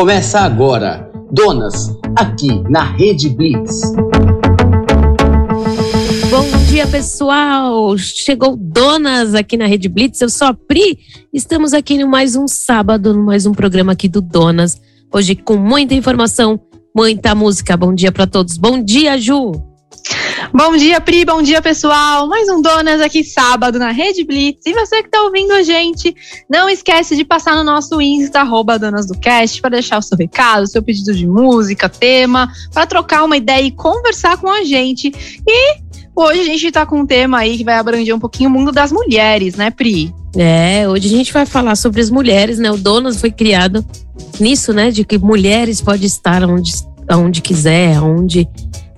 Começa agora, Donas, aqui na Rede Blitz. Bom dia, pessoal! Chegou Donas aqui na Rede Blitz. Eu sou a Pri. Estamos aqui no mais um sábado, no mais um programa aqui do Donas. Hoje com muita informação, muita música. Bom dia para todos. Bom dia, Ju! Bom dia, Pri, bom dia, pessoal. Mais um Donas aqui sábado na Rede Blitz. E você que está ouvindo a gente, não esquece de passar no nosso Insta, arroba Donas do Cast, para deixar o seu recado, o seu pedido de música, tema, para trocar uma ideia e conversar com a gente. E hoje a gente está com um tema aí que vai abranger um pouquinho o mundo das mulheres, né, Pri? É, hoje a gente vai falar sobre as mulheres, né? O Donas foi criado nisso, né? De que mulheres podem estar onde, onde quiser, onde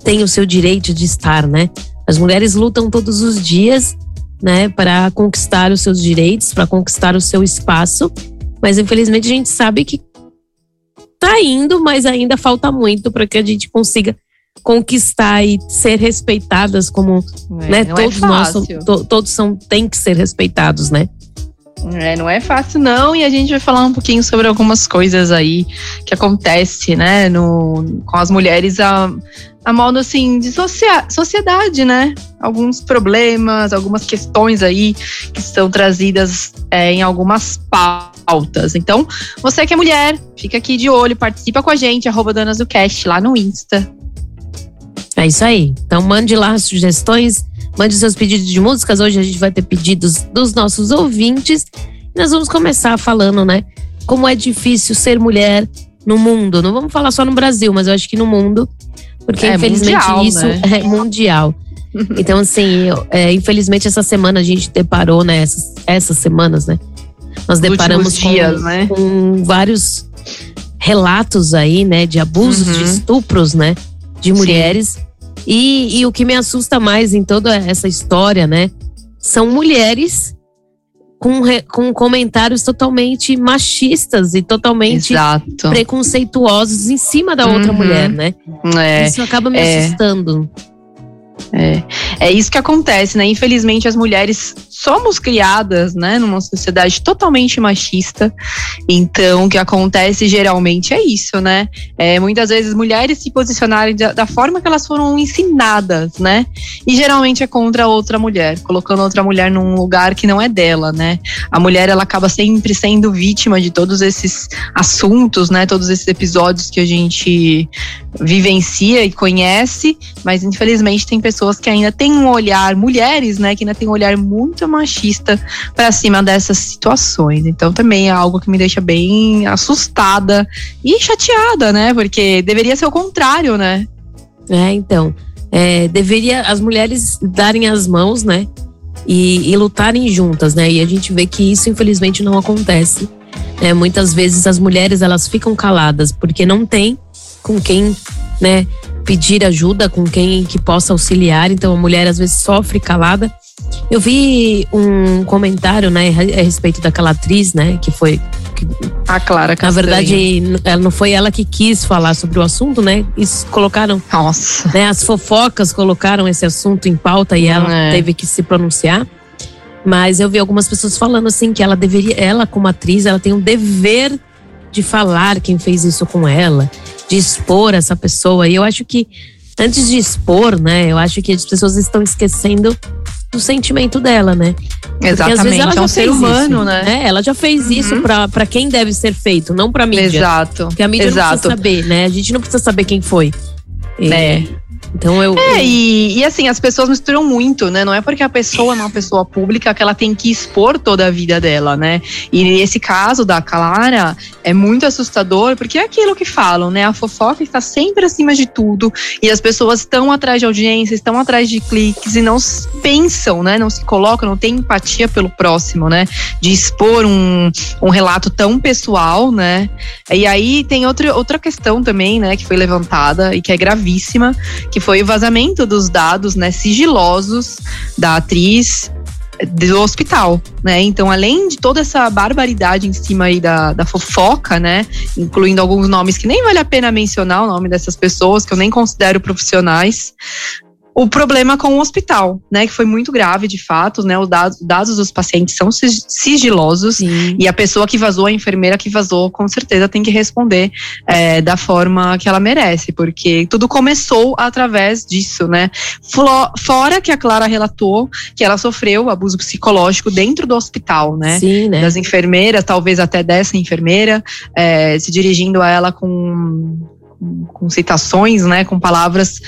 tem o seu direito de estar, né? As mulheres lutam todos os dias, né, para conquistar os seus direitos, para conquistar o seu espaço, mas infelizmente a gente sabe que tá indo, mas ainda falta muito para que a gente consiga conquistar e ser respeitadas como, é, né, é todos é nós, to, todos são tem que ser respeitados, né? É, não é fácil não, e a gente vai falar um pouquinho sobre algumas coisas aí que acontece, né, no, com as mulheres a, a modo assim de socia sociedade, né? Alguns problemas, algumas questões aí que são trazidas é, em algumas pautas. Então, você que é mulher, fica aqui de olho, participa com a gente, arroba Donas do Cast lá no Insta. É isso aí. Então mande lá sugestões Mande seus pedidos de músicas. Hoje a gente vai ter pedidos dos nossos ouvintes. E nós vamos começar falando, né? Como é difícil ser mulher no mundo. Não vamos falar só no Brasil, mas eu acho que no mundo. Porque é infelizmente mundial, isso né? é mundial. Então, assim, é, infelizmente essa semana a gente deparou, né? Essas, essas semanas, né? Nós deparamos com, dias, né? com vários relatos aí, né? De abusos, uhum. de estupros, né? De mulheres. Sim. E, e o que me assusta mais em toda essa história, né? São mulheres com, com comentários totalmente machistas e totalmente Exato. preconceituosos em cima da outra uhum. mulher, né? É, Isso acaba me é. assustando. É, é isso que acontece, né? Infelizmente, as mulheres somos criadas, né, numa sociedade totalmente machista. Então, o que acontece geralmente é isso, né? É, muitas vezes mulheres se posicionarem da, da, forma que elas foram ensinadas, né? E geralmente é contra outra mulher, colocando outra mulher num lugar que não é dela, né? A mulher ela acaba sempre sendo vítima de todos esses assuntos, né? Todos esses episódios que a gente vivencia e conhece, mas infelizmente tem pessoas que ainda têm um olhar, mulheres, né, que ainda têm um olhar muito machista para cima dessas situações. Então também é algo que me deixa bem assustada e chateada, né? Porque deveria ser o contrário, né? É, então. É, deveria as mulheres darem as mãos, né? E, e, lutarem juntas, né? E a gente vê que isso infelizmente não acontece. É, muitas vezes as mulheres elas ficam caladas porque não tem com quem, né, pedir ajuda, com quem que possa auxiliar. Então a mulher às vezes sofre calada. Eu vi um comentário, né, a respeito daquela atriz, né, que foi que, a Clara. Na verdade, ela não foi ela que quis falar sobre o assunto, né? Isso colocaram. Nossa. Né, as fofocas colocaram esse assunto em pauta e ela é. teve que se pronunciar. Mas eu vi algumas pessoas falando assim que ela deveria, ela como atriz, ela tem um dever de falar quem fez isso com ela, de expor essa pessoa. E eu acho que antes de expor, né, eu acho que as pessoas estão esquecendo do sentimento dela, né? Porque, Exatamente, ela é um ser humano, isso, né? É, ela já fez uhum. isso para quem deve ser feito, não pra mídia. Exato. Porque a mídia Exato. não precisa saber, né? A gente não precisa saber quem foi. E, é. Então eu. É, eu... E, e assim, as pessoas misturam muito, né? Não é porque a pessoa é uma pessoa pública que ela tem que expor toda a vida dela, né? E nesse caso da Clara é muito assustador, porque é aquilo que falam, né? A fofoca está sempre acima de tudo e as pessoas estão atrás de audiência, estão atrás de cliques e não pensam, né? Não se colocam, não tem empatia pelo próximo, né? De expor um, um relato tão pessoal, né? E aí tem outra, outra questão também, né? Que foi levantada e que é gravíssima, que foi o vazamento dos dados né, sigilosos da atriz do hospital, né? Então, além de toda essa barbaridade em cima aí da, da fofoca, né? Incluindo alguns nomes que nem vale a pena mencionar o nome dessas pessoas, que eu nem considero profissionais. O problema com o hospital, né, que foi muito grave de fato, né, os dados, dados dos pacientes são sigilosos Sim. e a pessoa que vazou, a enfermeira que vazou, com certeza tem que responder é, da forma que ela merece, porque tudo começou através disso, né, fora que a Clara relatou que ela sofreu abuso psicológico dentro do hospital, né, Sim, né? das enfermeiras, talvez até dessa enfermeira, é, se dirigindo a ela com com citações, né, com palavras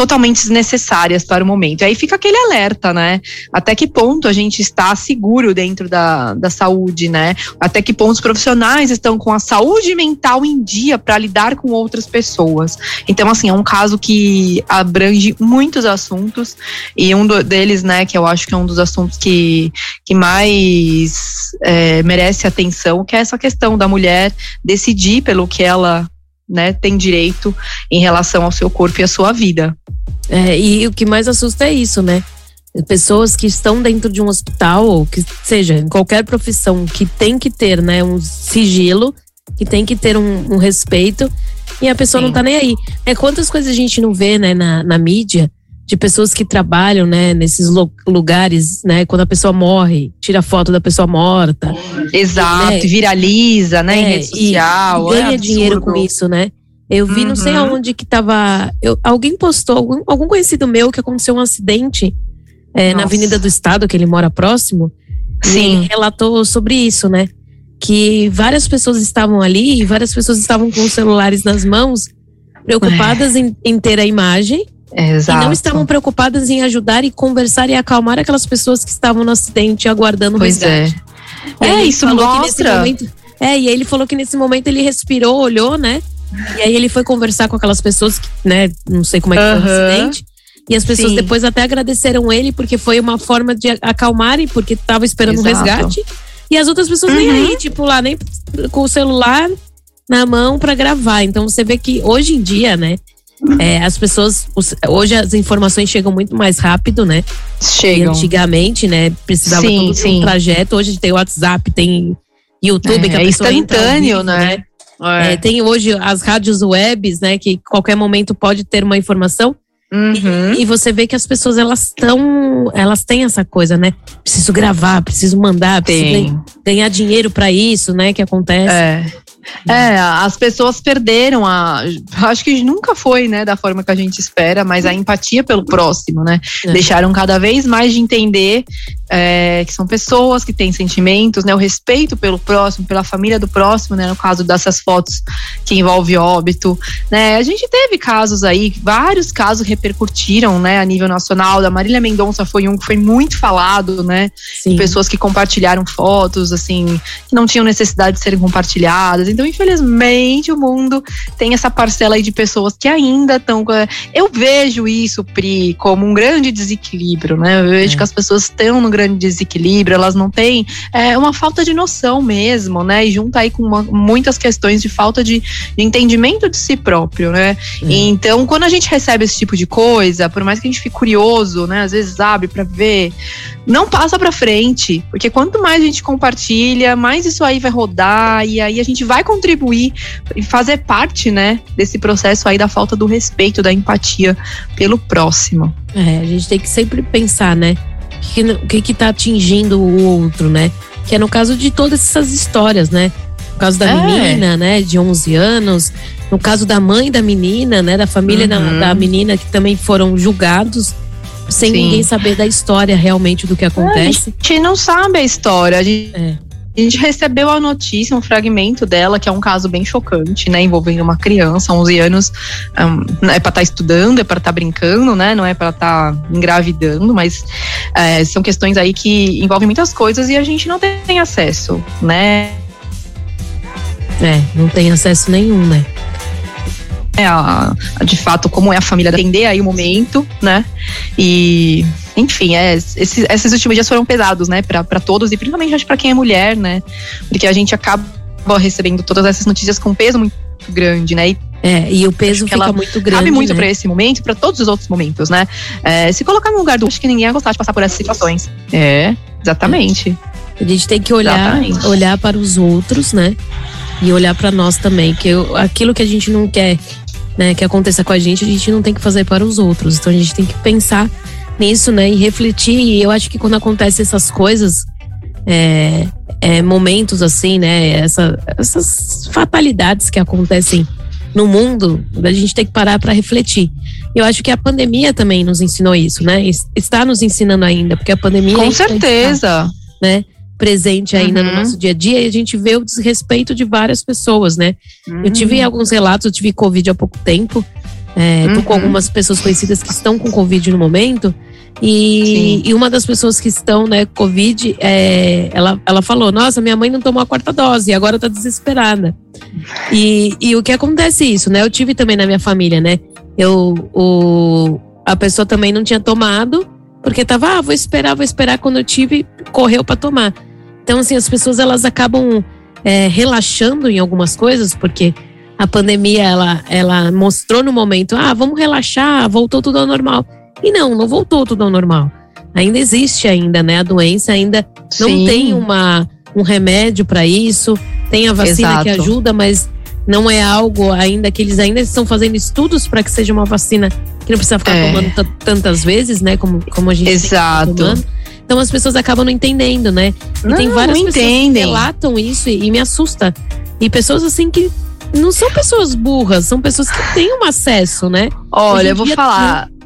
totalmente desnecessárias para o momento. Aí fica aquele alerta, né? Até que ponto a gente está seguro dentro da, da saúde, né? Até que ponto os profissionais estão com a saúde mental em dia para lidar com outras pessoas. Então, assim, é um caso que abrange muitos assuntos e um deles, né, que eu acho que é um dos assuntos que, que mais é, merece atenção, que é essa questão da mulher decidir pelo que ela né, tem direito em relação ao seu corpo e à sua vida. É, e o que mais assusta é isso, né? Pessoas que estão dentro de um hospital, ou que seja, em qualquer profissão, que tem que ter né, um sigilo, que tem que ter um, um respeito, e a pessoa Sim. não tá nem aí. É, quantas coisas a gente não vê né, na, na mídia de pessoas que trabalham, né, nesses lugares, né, quando a pessoa morre, tira foto da pessoa morta. Exato, né? viraliza, né, é, em rede social. E ganha é dinheiro com isso, né? Eu vi, uhum. não sei uhum. aonde que tava. Eu, alguém postou, algum, algum conhecido meu que aconteceu um acidente é, na Avenida do Estado, que ele mora próximo. Sim. Relatou sobre isso, né? Que várias pessoas estavam ali e várias pessoas estavam com os celulares nas mãos, preocupadas é. em, em ter a imagem Exato. E não estavam preocupadas em ajudar e conversar e acalmar aquelas pessoas que estavam no acidente aguardando pois o resgate. É, é isso mostra. Momento, é, e aí ele falou que nesse momento ele respirou, olhou, né? E aí ele foi conversar com aquelas pessoas que, né, não sei como é que uhum. foi o acidente. E as pessoas Sim. depois até agradeceram ele porque foi uma forma de acalmarem, porque estava esperando Exato. um resgate. E as outras pessoas uhum. nem aí, tipo, lá, nem com o celular na mão para gravar. Então você vê que hoje em dia, né, é, as pessoas. Hoje as informações chegam muito mais rápido, né? Chegam. E antigamente, né? Precisava sim, todo sim. um trajeto. Hoje tem WhatsApp, tem YouTube, é, que a é pessoa instantâneo, vivo, né? né? É. é. tem hoje as rádios webs, né? Que qualquer momento pode ter uma informação. Uhum. E, e, você vê que as pessoas elas estão, elas têm essa coisa, né? Preciso gravar, preciso mandar, preciso ganhar dinheiro para isso, né? Que acontece. É. É, as pessoas perderam a. Acho que nunca foi, né, da forma que a gente espera, mas a empatia pelo próximo, né? É. Deixaram cada vez mais de entender é, que são pessoas que têm sentimentos, né? O respeito pelo próximo, pela família do próximo, né? No caso dessas fotos que envolve óbito, né? A gente teve casos aí, vários casos repercutiram, né, a nível nacional. Da Marília Mendonça foi um que foi muito falado, né? Sim. Pessoas que compartilharam fotos, assim, que não tinham necessidade de serem compartilhadas. Então, infelizmente, o mundo tem essa parcela aí de pessoas que ainda estão. Eu vejo isso, Pri, como um grande desequilíbrio, né? Eu vejo é. que as pessoas estão no grande desequilíbrio, elas não têm é, uma falta de noção mesmo, né? E junta aí com uma, muitas questões de falta de, de, entendimento de si próprio, né? É. Então, quando a gente recebe esse tipo de coisa, por mais que a gente fique curioso, né? Às vezes abre para ver, não passa para frente, porque quanto mais a gente compartilha, mais isso aí vai rodar e aí a gente vai contribuir e fazer parte, né, desse processo aí da falta do respeito, da empatia pelo próximo. É, a gente tem que sempre pensar, né, o que, que tá atingindo o outro, né? Que é no caso de todas essas histórias, né? No caso da é. menina, né, de 11 anos, no caso da mãe da menina, né, da família uhum. da, da, menina que também foram julgados sem Sim. ninguém saber da história realmente do que acontece. a gente não sabe a história. A gente, é. A gente recebeu a notícia, um fragmento dela, que é um caso bem chocante, né? Envolvendo uma criança, 11 anos. Um, é para estar tá estudando, é para estar tá brincando, né? Não é para estar tá engravidando, mas é, são questões aí que envolvem muitas coisas e a gente não tem acesso, né? É, não tem acesso nenhum, né? É, a, a, de fato como é a família entender aí o momento, né? E enfim, é, esses, esses últimos dias foram pesados, né, para todos e principalmente para quem é mulher, né? Porque a gente acaba recebendo todas essas notícias com peso muito grande, né? E é, e o peso fica muito grande. Cabe muito né? para esse momento e para todos os outros momentos, né? É, se colocar no lugar do. Acho que ninguém ia gostar de passar por essas situações. É, exatamente. A gente tem que olhar, olhar para os outros, né? E olhar para nós também. Que eu, aquilo que a gente não quer né, que aconteça com a gente, a gente não tem que fazer para os outros. Então a gente tem que pensar nisso, né, e refletir. E eu acho que quando acontecem essas coisas, é, é, momentos assim, né, essa, essas fatalidades que acontecem no mundo, a gente tem que parar para refletir. Eu acho que a pandemia também nos ensinou isso, né? Está nos ensinando ainda, porque a pandemia. Com certeza. Está, né? Presente ainda uhum. no nosso dia a dia e a gente vê o desrespeito de várias pessoas, né? Uhum. Eu tive alguns relatos, eu tive Covid há pouco tempo. É, uhum. Tô com uhum. algumas pessoas conhecidas que estão com Covid no momento. E, e, uma das pessoas que estão, né, Covid, é, ela, ela falou: Nossa, minha mãe não tomou a quarta dose e agora tá desesperada. E, e o que acontece isso, né? Eu tive também na minha família, né? Eu, o, a pessoa também não tinha tomado, porque tava, ah, vou esperar, vou esperar. Quando eu tive, correu para tomar. Então, assim, as pessoas elas acabam é, relaxando em algumas coisas, porque a pandemia ela, ela mostrou no momento, ah, vamos relaxar, voltou tudo ao normal. E não, não voltou tudo ao normal. Ainda existe ainda, né? A doença ainda Sim. não tem uma, um remédio para isso. Tem a vacina Exato. que ajuda, mas não é algo ainda que eles ainda estão fazendo estudos para que seja uma vacina que não precisa ficar é. tomando tantas vezes, né? Como, como a gente Exato. tomando. Então as pessoas acabam não entendendo, né? E não, tem várias pessoas entendem. que relatam isso e, e me assusta. E pessoas assim que não são pessoas burras, são pessoas que têm um acesso, né? Olha, eu vou falar tem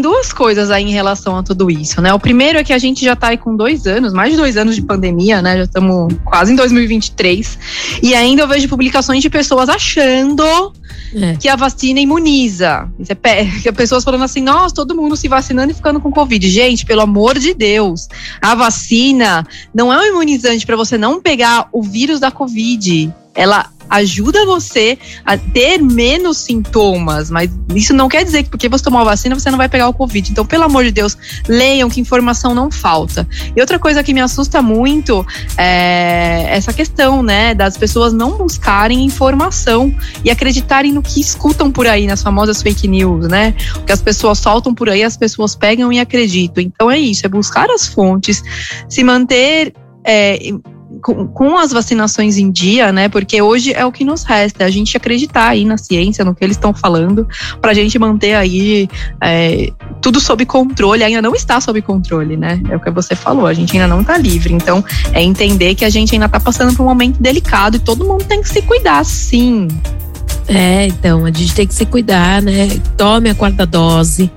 duas coisas aí em relação a tudo isso, né? O primeiro é que a gente já tá aí com dois anos, mais de dois anos de pandemia, né? Já estamos quase em 2023. E ainda eu vejo publicações de pessoas achando é. que a vacina imuniza. Isso é pessoas falando assim, nossa, todo mundo se vacinando e ficando com Covid. Gente, pelo amor de Deus, a vacina não é um imunizante para você não pegar o vírus da Covid. Ela ajuda você a ter menos sintomas, mas isso não quer dizer que porque você tomou a vacina você não vai pegar o Covid. Então, pelo amor de Deus, leiam que informação não falta. E outra coisa que me assusta muito é essa questão, né, das pessoas não buscarem informação e acreditarem no que escutam por aí, nas famosas fake news, né? O que as pessoas soltam por aí, as pessoas pegam e acreditam. Então é isso, é buscar as fontes, se manter é, com, com, as vacinações em dia, né? Porque hoje é o que nos resta, a gente acreditar aí na ciência, no que eles estão falando, para a gente manter aí é, tudo sob controle. Ainda não está sob controle, né? É o que você falou, a gente ainda não está livre. Então, é entender que a gente ainda está passando por um momento delicado e todo mundo tem que se cuidar, sim. É, então, a gente tem que se cuidar, né? Tome a quarta dose,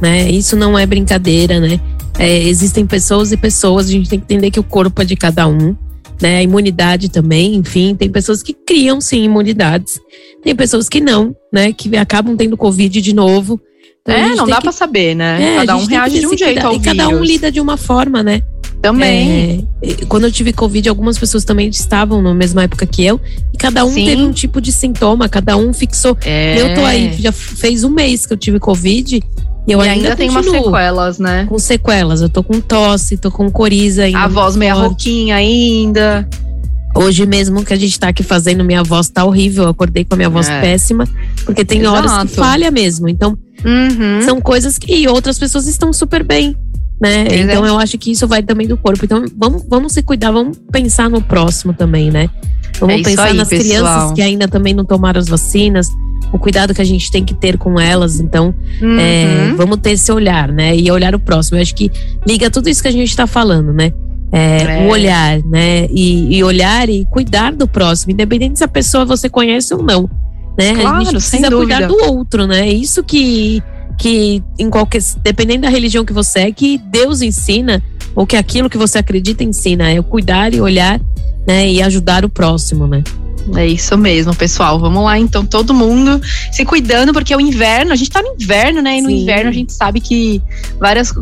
né? Isso não é brincadeira, né? É, existem pessoas e pessoas, a gente tem que entender que o corpo é de cada um né? A imunidade também, enfim, tem pessoas que criam sim imunidades, tem pessoas que não, né? Que acabam tendo Covid de novo. Então, é, não dá que... para saber, né? É, cada um reage de um jeito ao E vírus. cada um lida de uma forma, né? Também. É, quando eu tive Covid, algumas pessoas também estavam na mesma época que eu. E cada um Sim. teve um tipo de sintoma, cada um fixou. É. Eu tô aí, já fez um mês que eu tive Covid. E eu e ainda, ainda tem umas sequelas, né? Com sequelas. Eu tô com tosse, tô com coriza ainda. A voz meio rouquinha ainda. Hoje mesmo que a gente tá aqui fazendo, minha voz tá horrível. Eu acordei com a minha voz é. péssima. Porque tem Exato. horas que falha mesmo. Então, uhum. são coisas que outras pessoas estão super bem. Né? Então eu acho que isso vai também do corpo. Então vamos, vamos se cuidar, vamos pensar no próximo também, né? Vamos é pensar aí, nas pessoal. crianças que ainda também não tomaram as vacinas, o cuidado que a gente tem que ter com elas. Então, uhum. é, vamos ter esse olhar, né? E olhar o próximo. Eu acho que liga tudo isso que a gente está falando, né? É, é. O olhar, né? E, e, olhar e cuidar do próximo, independente se a pessoa você conhece ou não. Né? Claro, a gente precisa cuidar do outro, né? É isso que, que em qualquer. Dependendo da religião que você é, que Deus ensina, ou que aquilo que você acredita ensina, é o cuidar e olhar, né? E ajudar o próximo, né? É isso mesmo, pessoal. Vamos lá, então, todo mundo se cuidando, porque é o inverno, a gente tá no inverno, né? E no Sim. inverno a gente sabe que várias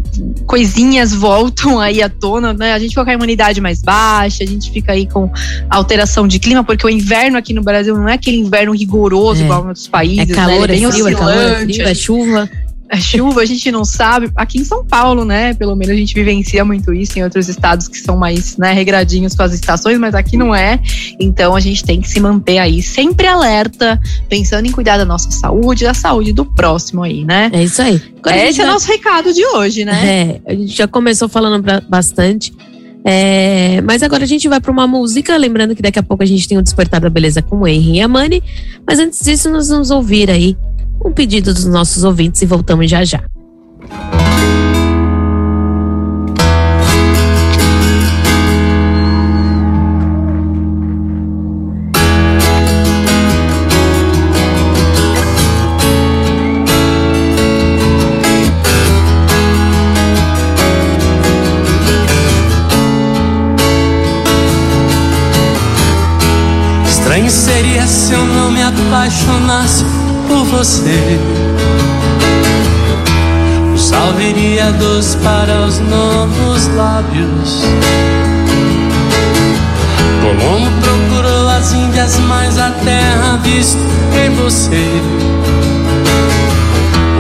coisinhas voltam aí à tona, né? A gente fica com a imunidade mais baixa, a gente fica aí com alteração de clima, porque o inverno aqui no Brasil não é aquele inverno rigoroso é. igual em outros países. É calor, né? é, é frio, é calor, é frio, é chuva a chuva, a gente não sabe. Aqui em São Paulo, né? Pelo menos a gente vivencia muito isso em outros estados que são mais né, regradinhos com as estações, mas aqui não é. Então a gente tem que se manter aí sempre alerta, pensando em cuidar da nossa saúde, da saúde do próximo aí, né? É isso aí. Esse é o nosso recado de hoje, né? É, a gente já começou falando bastante. É, mas agora a gente vai para uma música, lembrando que daqui a pouco a gente tem o Despertar da Beleza com o Henry e a Mani. Mas antes disso, nós vamos ouvir aí um pedido dos nossos ouvintes e voltamos já já. Estranho seria se eu não me apaixonasse por você. O sal viria para os novos lábios. Colombo procurou as Índias, mas a terra visto em você.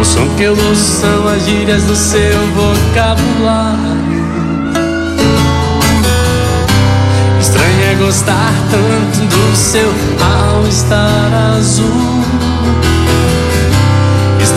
O som que eu ouço são as gírias do seu vocabulário. Estranho é gostar tanto do seu all-star azul.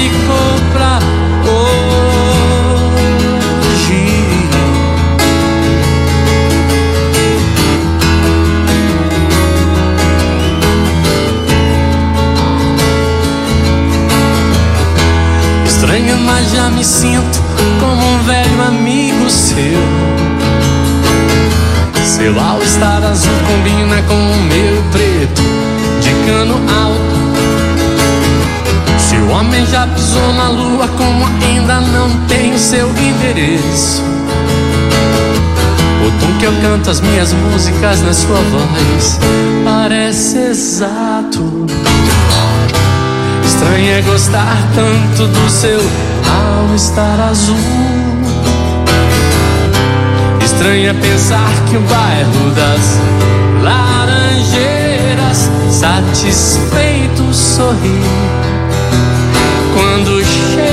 Ficou pra hoje. Estranho, mas já me sinto como um velho amigo seu. Seu all-star azul combina com o meu preto de cano alto. Se o homem já pisou na lua, como ainda não tem seu endereço. O tom que eu canto as minhas músicas na sua voz parece exato. Estranho é gostar tanto do seu all-star azul. Estranho é pensar que o bairro das laranjeiras satisfeito sorri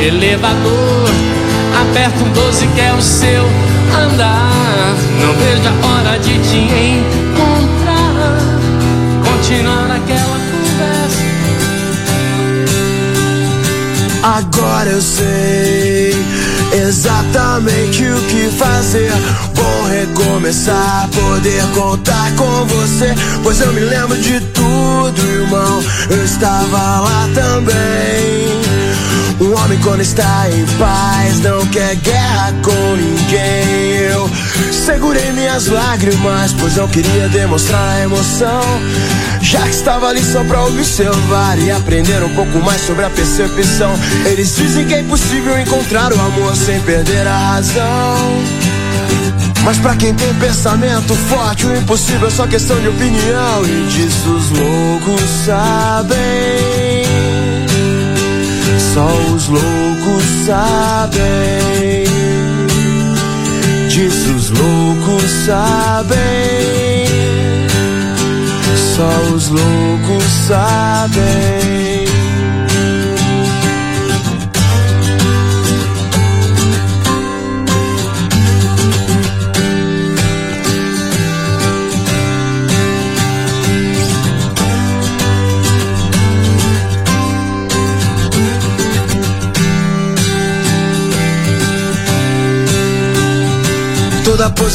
elevador. Aperto um 12 que é o seu andar. Não vejo a hora de te encontrar. Continuar aquela conversa. Agora eu sei exatamente o que fazer. Vou recomeçar, poder contar com você. Pois eu me lembro de tudo, irmão. Eu estava lá também. Um homem quando está em paz não quer guerra com ninguém. Eu segurei minhas lágrimas, pois não queria demonstrar a emoção. Já que estava ali só pra observar e aprender um pouco mais sobre a percepção. Eles dizem que é impossível encontrar o amor sem perder a razão. Mas pra quem tem pensamento forte, o impossível é só questão de opinião. E disso os loucos sabem. Só os loucos sabem. Disso os loucos sabem. Só os loucos sabem.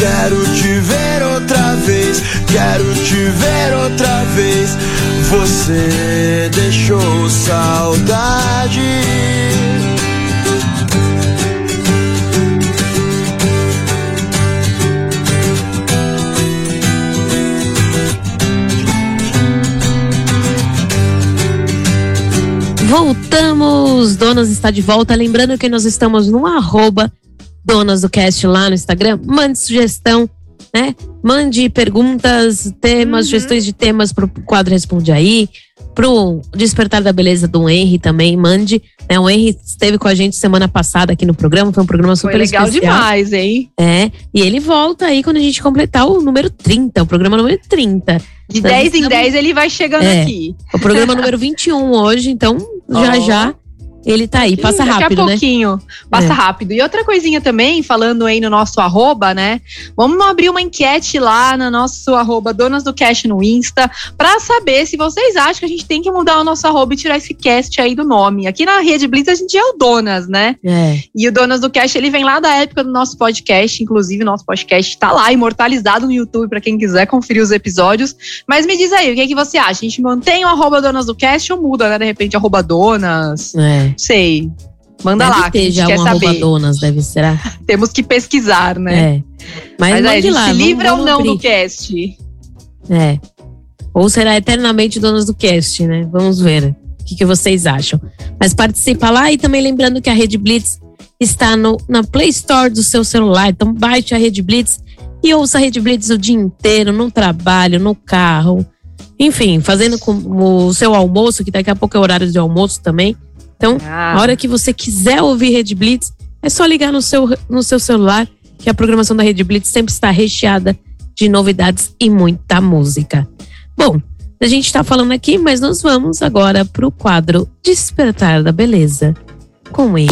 Quero te ver outra vez, quero te ver outra vez. Você deixou saudade. Voltamos, Donas está de volta. Lembrando que nós estamos no arroba Donas do Cast lá no Instagram. Mande sugestão, né? Mande perguntas, temas, Uhum. sugestões de temas pro quadro Responde Aí. Pro Despertar da Beleza do Henry também, mande. Né? O Henry esteve com a gente semana passada aqui no programa, foi um programa super Foi legal especial. demais, hein? É, e ele volta aí quando a gente completar o número 30, o programa número 30. De Nós 10 em estamos- 10 ele vai chegando É. aqui. O programa número 21 hoje, então já Ó. já ele tá aí, passa Daqui rápido, a né? pouquinho. Passa É. rápido. E outra coisinha também, falando aí no nosso arroba, né? Vamos abrir uma enquete lá no nosso arroba Donas do Cash no Insta pra saber se vocês acham que a gente tem que mudar o nosso arroba e tirar esse cast aí do nome. Aqui na Rede Blitz a gente é o Donas, né? É. E o Donas do Cash, ele vem lá da época do nosso podcast, inclusive o nosso podcast tá lá, imortalizado no YouTube pra quem quiser conferir os episódios. Mas me diz aí, o que, é que você acha? A gente mantém o arroba Donas do Cast ou muda, né? De repente, arroba Donas? É. Sei. Manda deve lá, que a ter já quer saber. donas, deve será? Temos que pesquisar, né? É. Mas, Mas aí, lá, se livra ou não abrir. do cast? É. Ou será eternamente donas do cast, né? Vamos ver o que, que vocês acham. Mas participa lá e também lembrando que a Rede Blitz está no, na Play Store do seu celular. Então baixe a Rede Blitz e ouça a Rede Blitz o dia inteiro, no trabalho, no carro. Enfim, fazendo com o seu almoço, que daqui a pouco é horário de almoço também. Então, Ah, a hora que você quiser ouvir Rede Blitz, é só ligar no seu, no seu celular, que a programação da Rede Blitz sempre está recheada de novidades e muita música. Bom, a gente está falando aqui, mas nós vamos agora para o quadro Despertar da Beleza com ele.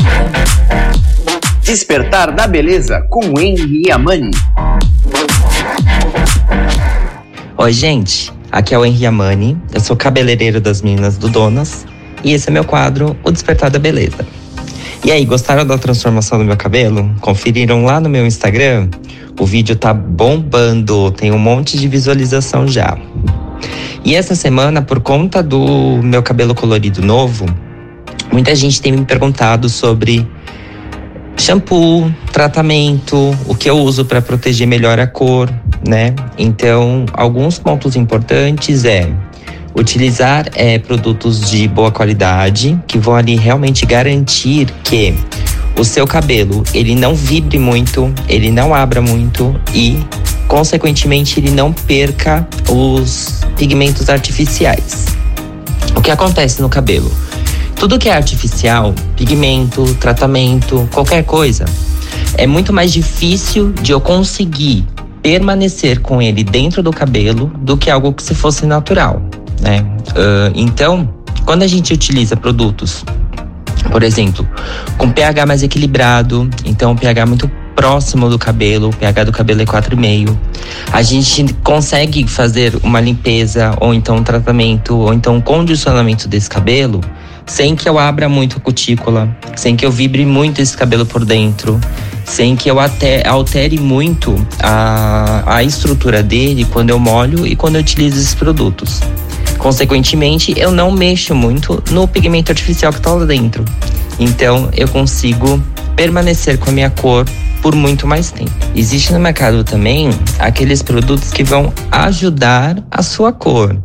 Despertar da Beleza com Henry Amani. Oi, gente. Aqui é o Henri Amani. Eu sou cabeleireiro das meninas do Donas. E esse é meu quadro, O Despertar da Beleza. E aí, gostaram da transformação do meu cabelo? Conferiram lá no meu Instagram? O vídeo tá bombando, tem um monte de visualização já. E essa semana, por conta do meu cabelo colorido novo, muita gente tem me perguntado sobre shampoo, tratamento, o que eu uso para proteger melhor a cor, né? Então, alguns pontos importantes é utilizar é, produtos de boa qualidade que vão ali realmente garantir que o seu cabelo ele não vibre muito, ele não abra muito e consequentemente ele não perca os pigmentos artificiais. O que acontece no cabelo? Tudo que é artificial, pigmento, tratamento, qualquer coisa, é muito mais difícil de eu conseguir permanecer com ele dentro do cabelo do que algo que se fosse natural, né? Ah, então, quando a gente utiliza produtos, por exemplo, com pH mais equilibrado, então pH muito próximo do cabelo, o pH do cabelo é 4,5. A gente consegue fazer uma limpeza ou então um tratamento ou então um condicionamento desse cabelo sem que eu abra muito a cutícula, sem que eu vibre muito esse cabelo por dentro, sem que eu até altere muito a, a estrutura dele quando eu molho e quando eu utilizo esses produtos. Consequentemente, eu não mexo muito no pigmento artificial que está lá dentro. Então, eu consigo permanecer com a minha cor por muito mais tempo. Existe no mercado também aqueles produtos que vão ajudar a sua cor.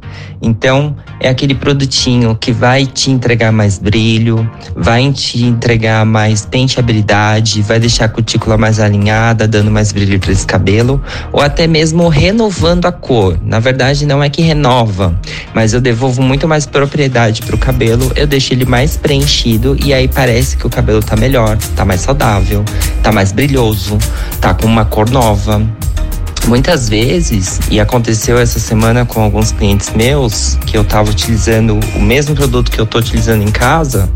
Então, é aquele produtinho que vai te entregar mais brilho, vai te entregar mais penteabilidade, vai deixar a cutícula mais alinhada, dando mais brilho para esse cabelo, ou até mesmo renovando a cor. Na verdade, não é que renova, mas eu devolvo muito mais propriedade para o cabelo, eu deixo ele mais preenchido e aí parece que o cabelo tá melhor, tá mais saudável, tá mais brilhoso, tá com uma cor nova. Muitas vezes, e aconteceu essa semana com alguns clientes meus, que eu tava utilizando o mesmo produto que eu tô utilizando em casa,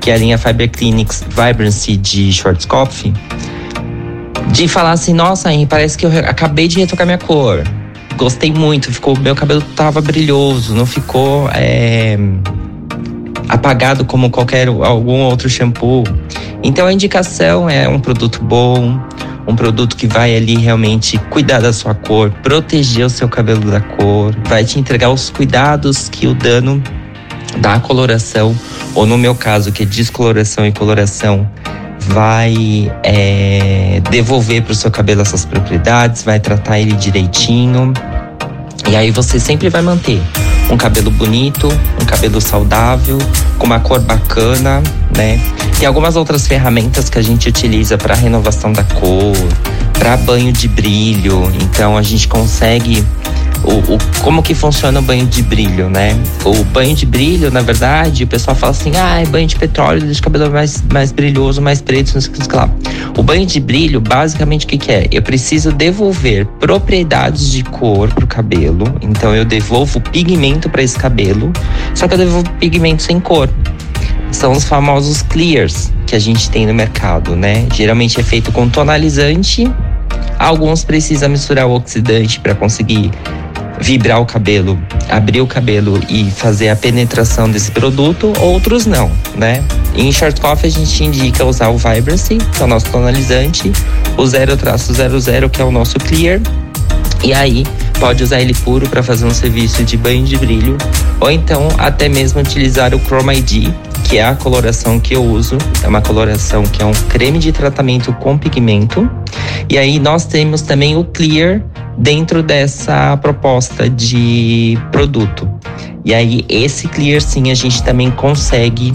que é a linha Fiber Clinics Vibrancy de Schwarzkopf, de falar assim, nossa, hein, parece que eu acabei de retocar minha cor. Gostei muito, ficou, meu cabelo tava brilhoso, não ficou é, apagado como qualquer algum outro shampoo. Então a indicação é um produto bom, um produto que vai ali realmente cuidar da sua cor, proteger o seu cabelo da cor, vai te entregar os cuidados que o dano da coloração, ou no meu caso, que é descoloração e coloração, vai é, devolver para o seu cabelo essas propriedades, vai tratar ele direitinho. E aí você sempre vai manter um cabelo bonito, um cabelo saudável, com uma cor bacana, né? Tem algumas outras ferramentas que a gente utiliza para renovação da cor, para banho de brilho. Então a gente consegue o, o, como que funciona o banho de brilho, né? O banho de brilho, na verdade, o pessoal fala assim, ah, é banho de petróleo, deixa o cabelo mais, mais brilhoso, mais preto, não sei o que lá. O banho de brilho, basicamente, o que, que é? Eu preciso devolver propriedades de cor pro cabelo, então eu devolvo pigmento para esse cabelo, só que eu devolvo pigmento sem cor são os famosos clears que a gente tem no mercado, né? Geralmente é feito com tonalizante. Alguns precisam misturar o oxidante para conseguir vibrar o cabelo, abrir o cabelo e fazer a penetração desse produto, outros não, né? Em short coffee a gente indica usar o Vibrancy, que é o nosso tonalizante, o 0-00, que é o nosso clear, e aí pode usar ele puro para fazer um serviço de banho de brilho, ou então até mesmo utilizar o Chroma ID, que é a coloração que eu uso. É uma coloração que é um creme de tratamento com pigmento. E aí nós temos também o Clear, dentro dessa proposta de produto. E aí, esse clear sim a gente também consegue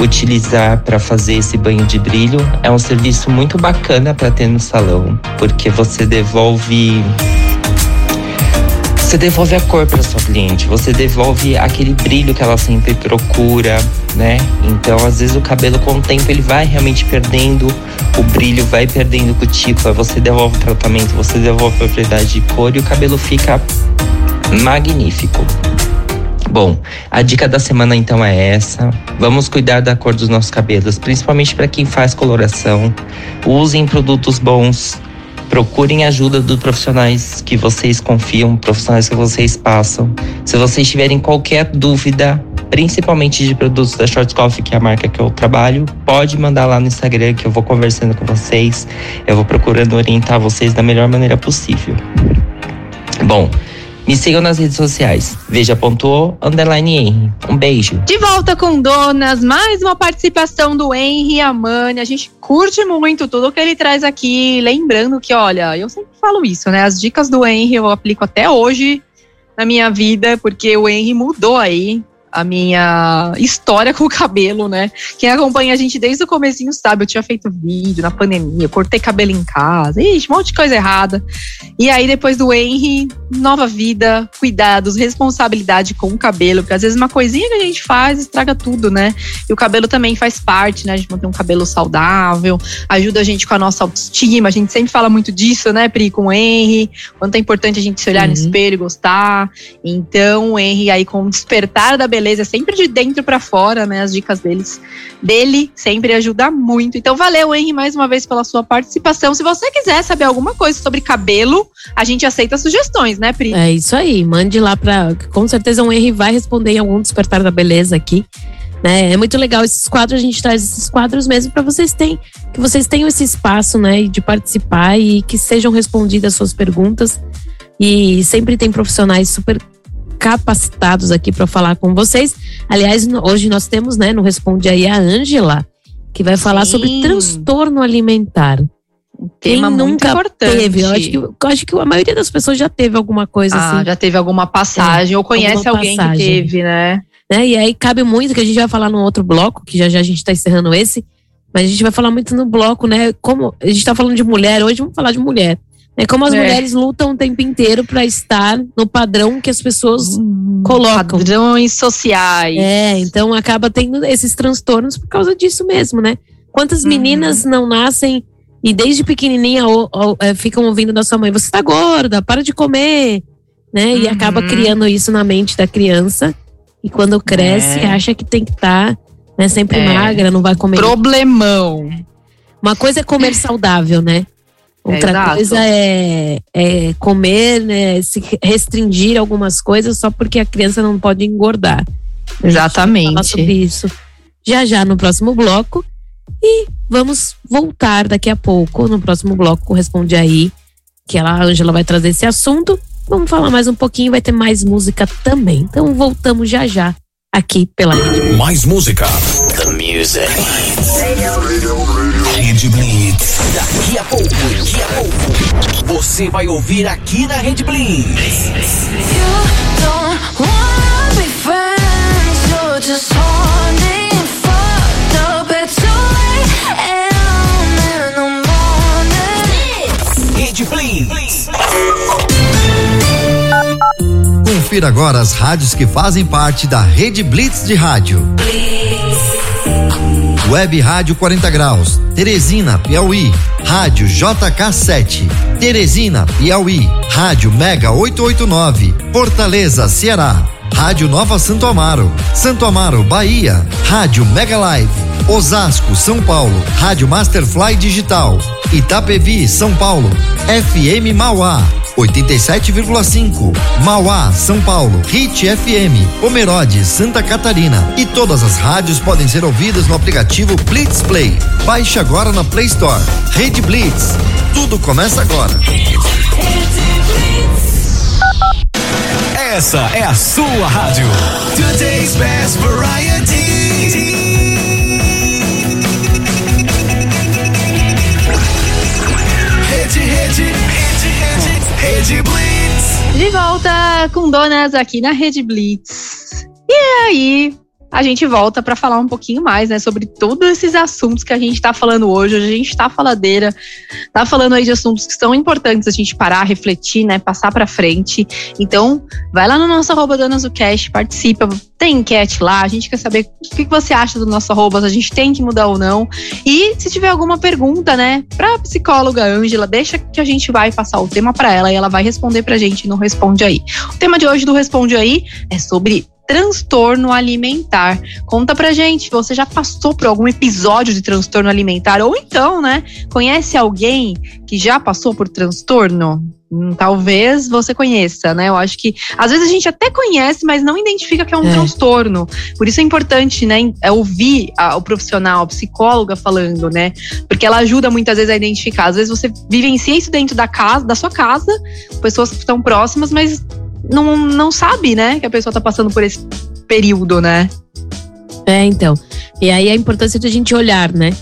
utilizar para fazer esse banho de brilho. É um serviço muito bacana para ter no salão, porque você devolve você devolve a cor para sua cliente, você devolve aquele brilho que ela sempre procura, né? Então, às vezes o cabelo com o tempo ele vai realmente perdendo o brilho, vai perdendo cutícula, você devolve o tratamento, você devolve a propriedade de cor e o cabelo fica magnífico. Bom, a dica da semana então é essa. Vamos cuidar da cor dos nossos cabelos, principalmente para quem faz coloração. Usem produtos bons, procurem ajuda dos profissionais que vocês confiam, profissionais que vocês passam. Se vocês tiverem qualquer dúvida, principalmente de produtos da Short Coffee, que é a marca que eu trabalho, pode mandar lá no Instagram que eu vou conversando com vocês. Eu vou procurando orientar vocês da melhor maneira possível. Bom, me sigam nas redes sociais. Veja.o underline Henry. Um beijo. De volta com Donas, mais uma participação do Henry Amani. A gente curte muito tudo que ele traz aqui. Lembrando que, olha, eu sempre falo isso, né? As dicas do Henry eu aplico até hoje na minha vida, porque o Henry mudou aí a minha história com o cabelo, né? Quem acompanha a gente desde o comecinho sabe, eu tinha feito vídeo na pandemia, cortei cabelo em casa, ixi, um monte de coisa errada. E aí, depois do Henry, nova vida, cuidados, responsabilidade com o cabelo, porque às vezes uma coisinha que a gente faz estraga tudo, né? E o cabelo também faz parte, né? A gente manter um cabelo saudável, ajuda a gente com a nossa autoestima, a gente sempre fala muito disso, né, Pri, com o Henry, quanto é importante a gente se olhar uhum. no espelho e gostar. Então, o Henry aí com o despertar da beleza beleza, sempre de dentro para fora, né? As dicas deles, dele sempre ajuda muito. Então, valeu, Henry, mais uma vez pela sua participação. Se você quiser saber alguma coisa sobre cabelo, a gente aceita sugestões, né, Pri? É isso aí, mande lá para. Com certeza o Henry vai responder em algum despertar da beleza aqui. Né? É muito legal esses quadros, a gente traz esses quadros mesmo para vocês terem, que vocês tenham esse espaço, né, de participar e que sejam respondidas suas perguntas. E sempre tem profissionais super capacitados aqui para falar com vocês. Aliás, hoje nós temos, né, no Responde aí a Ângela, que vai falar Sim. sobre transtorno alimentar. Quem nunca teve? Eu acho, que, eu acho que a maioria das pessoas já teve alguma coisa ah, assim. Já teve alguma passagem, é, ou conhece alguém passagem. que teve, né? né? E aí cabe muito, que a gente vai falar no outro bloco, que já já a gente está encerrando esse, mas a gente vai falar muito no bloco, né? Como a gente está falando de mulher, hoje vamos falar de mulher. É como as é. mulheres lutam o tempo inteiro para estar no padrão que as pessoas hum, colocam. Padrões sociais. É, então acaba tendo esses transtornos por causa disso mesmo, né? Quantas uhum. meninas não nascem e desde pequenininha ou, ou, é, ficam ouvindo da sua mãe: você tá gorda, para de comer, né? E acaba uhum. criando isso na mente da criança. E quando cresce, é. acha que tem que estar tá né? Sempre É. magra, não vai comer. Problemão. Uma coisa é comer saudável, né? Outra exato. coisa é, é comer, né, se restringir algumas coisas só porque a criança não pode engordar. Exatamente. Falar sobre isso já já no próximo bloco. E vamos voltar daqui a pouco no próximo bloco, responde aí, que ela, a Angela vai trazer esse assunto. Vamos falar mais um pouquinho, vai ter mais música também. Então voltamos já já aqui pela rede. Mais música. The music. Rede Blitz. Daqui a pouco, daqui a pouco, você vai ouvir aqui na Rede Blitz. don't wanna be friends. You're just horny, fucked up. It's too late, and I'm in the morning. Rede Blitz. Confira agora as rádios que fazem parte da Rede Blitz de Rádio. Web Rádio 40 Graus, Teresina, Piauí. Rádio JK7, Teresina, Piauí. Rádio Mega 889, Fortaleza, Ceará. Rádio Nova Santo Amaro, Santo Amaro, Bahia. Rádio Mega Live, Osasco, São Paulo. Rádio Masterfly Digital, Itapevi, São Paulo. FM Mauá. 87,5. Mauá, São Paulo. Hit FM. Pomerode, Santa Catarina. E todas as rádios podem ser ouvidas no aplicativo Blitz Play. Baixe agora na Play Store. Rede Blitz. Tudo começa agora. Essa é a sua rádio. Today's best variety. Rede, Blitz. De volta com Donas aqui na Rede Blitz. E aí, a gente volta para falar um pouquinho mais, né, sobre todos esses assuntos que a gente tá falando hoje. Hoje a gente tá faladeira, tá falando aí de assuntos que são importantes a gente parar, refletir, né, passar para frente. Então, vai lá no nosso arroba Donas do Cast, participa, tem enquete lá, a gente quer saber o que você acha do nosso arroba, se a gente tem que mudar ou não. E se tiver alguma pergunta, né, pra psicóloga Ângela, deixa que a gente vai passar o tema para ela e ela vai responder pra gente no Responde Aí. O tema de hoje do Responde Aí é sobre transtorno alimentar. Conta pra gente, você já passou por algum episódio de transtorno alimentar? Ou então, né, conhece alguém que já passou por transtorno? Hum, talvez você conheça, né? Eu acho que às vezes a gente até conhece, mas não identifica que é um É. transtorno. Por isso é importante, né, é ouvir a- o profissional, a psicóloga falando, né? Porque ela ajuda muitas vezes a identificar. Às vezes você vivencia isso dentro da casa, da sua casa, pessoas que estão próximas, mas não, não sabe, né, que a pessoa tá passando por esse período, né? É, então. E aí a importância de a gente olhar, né?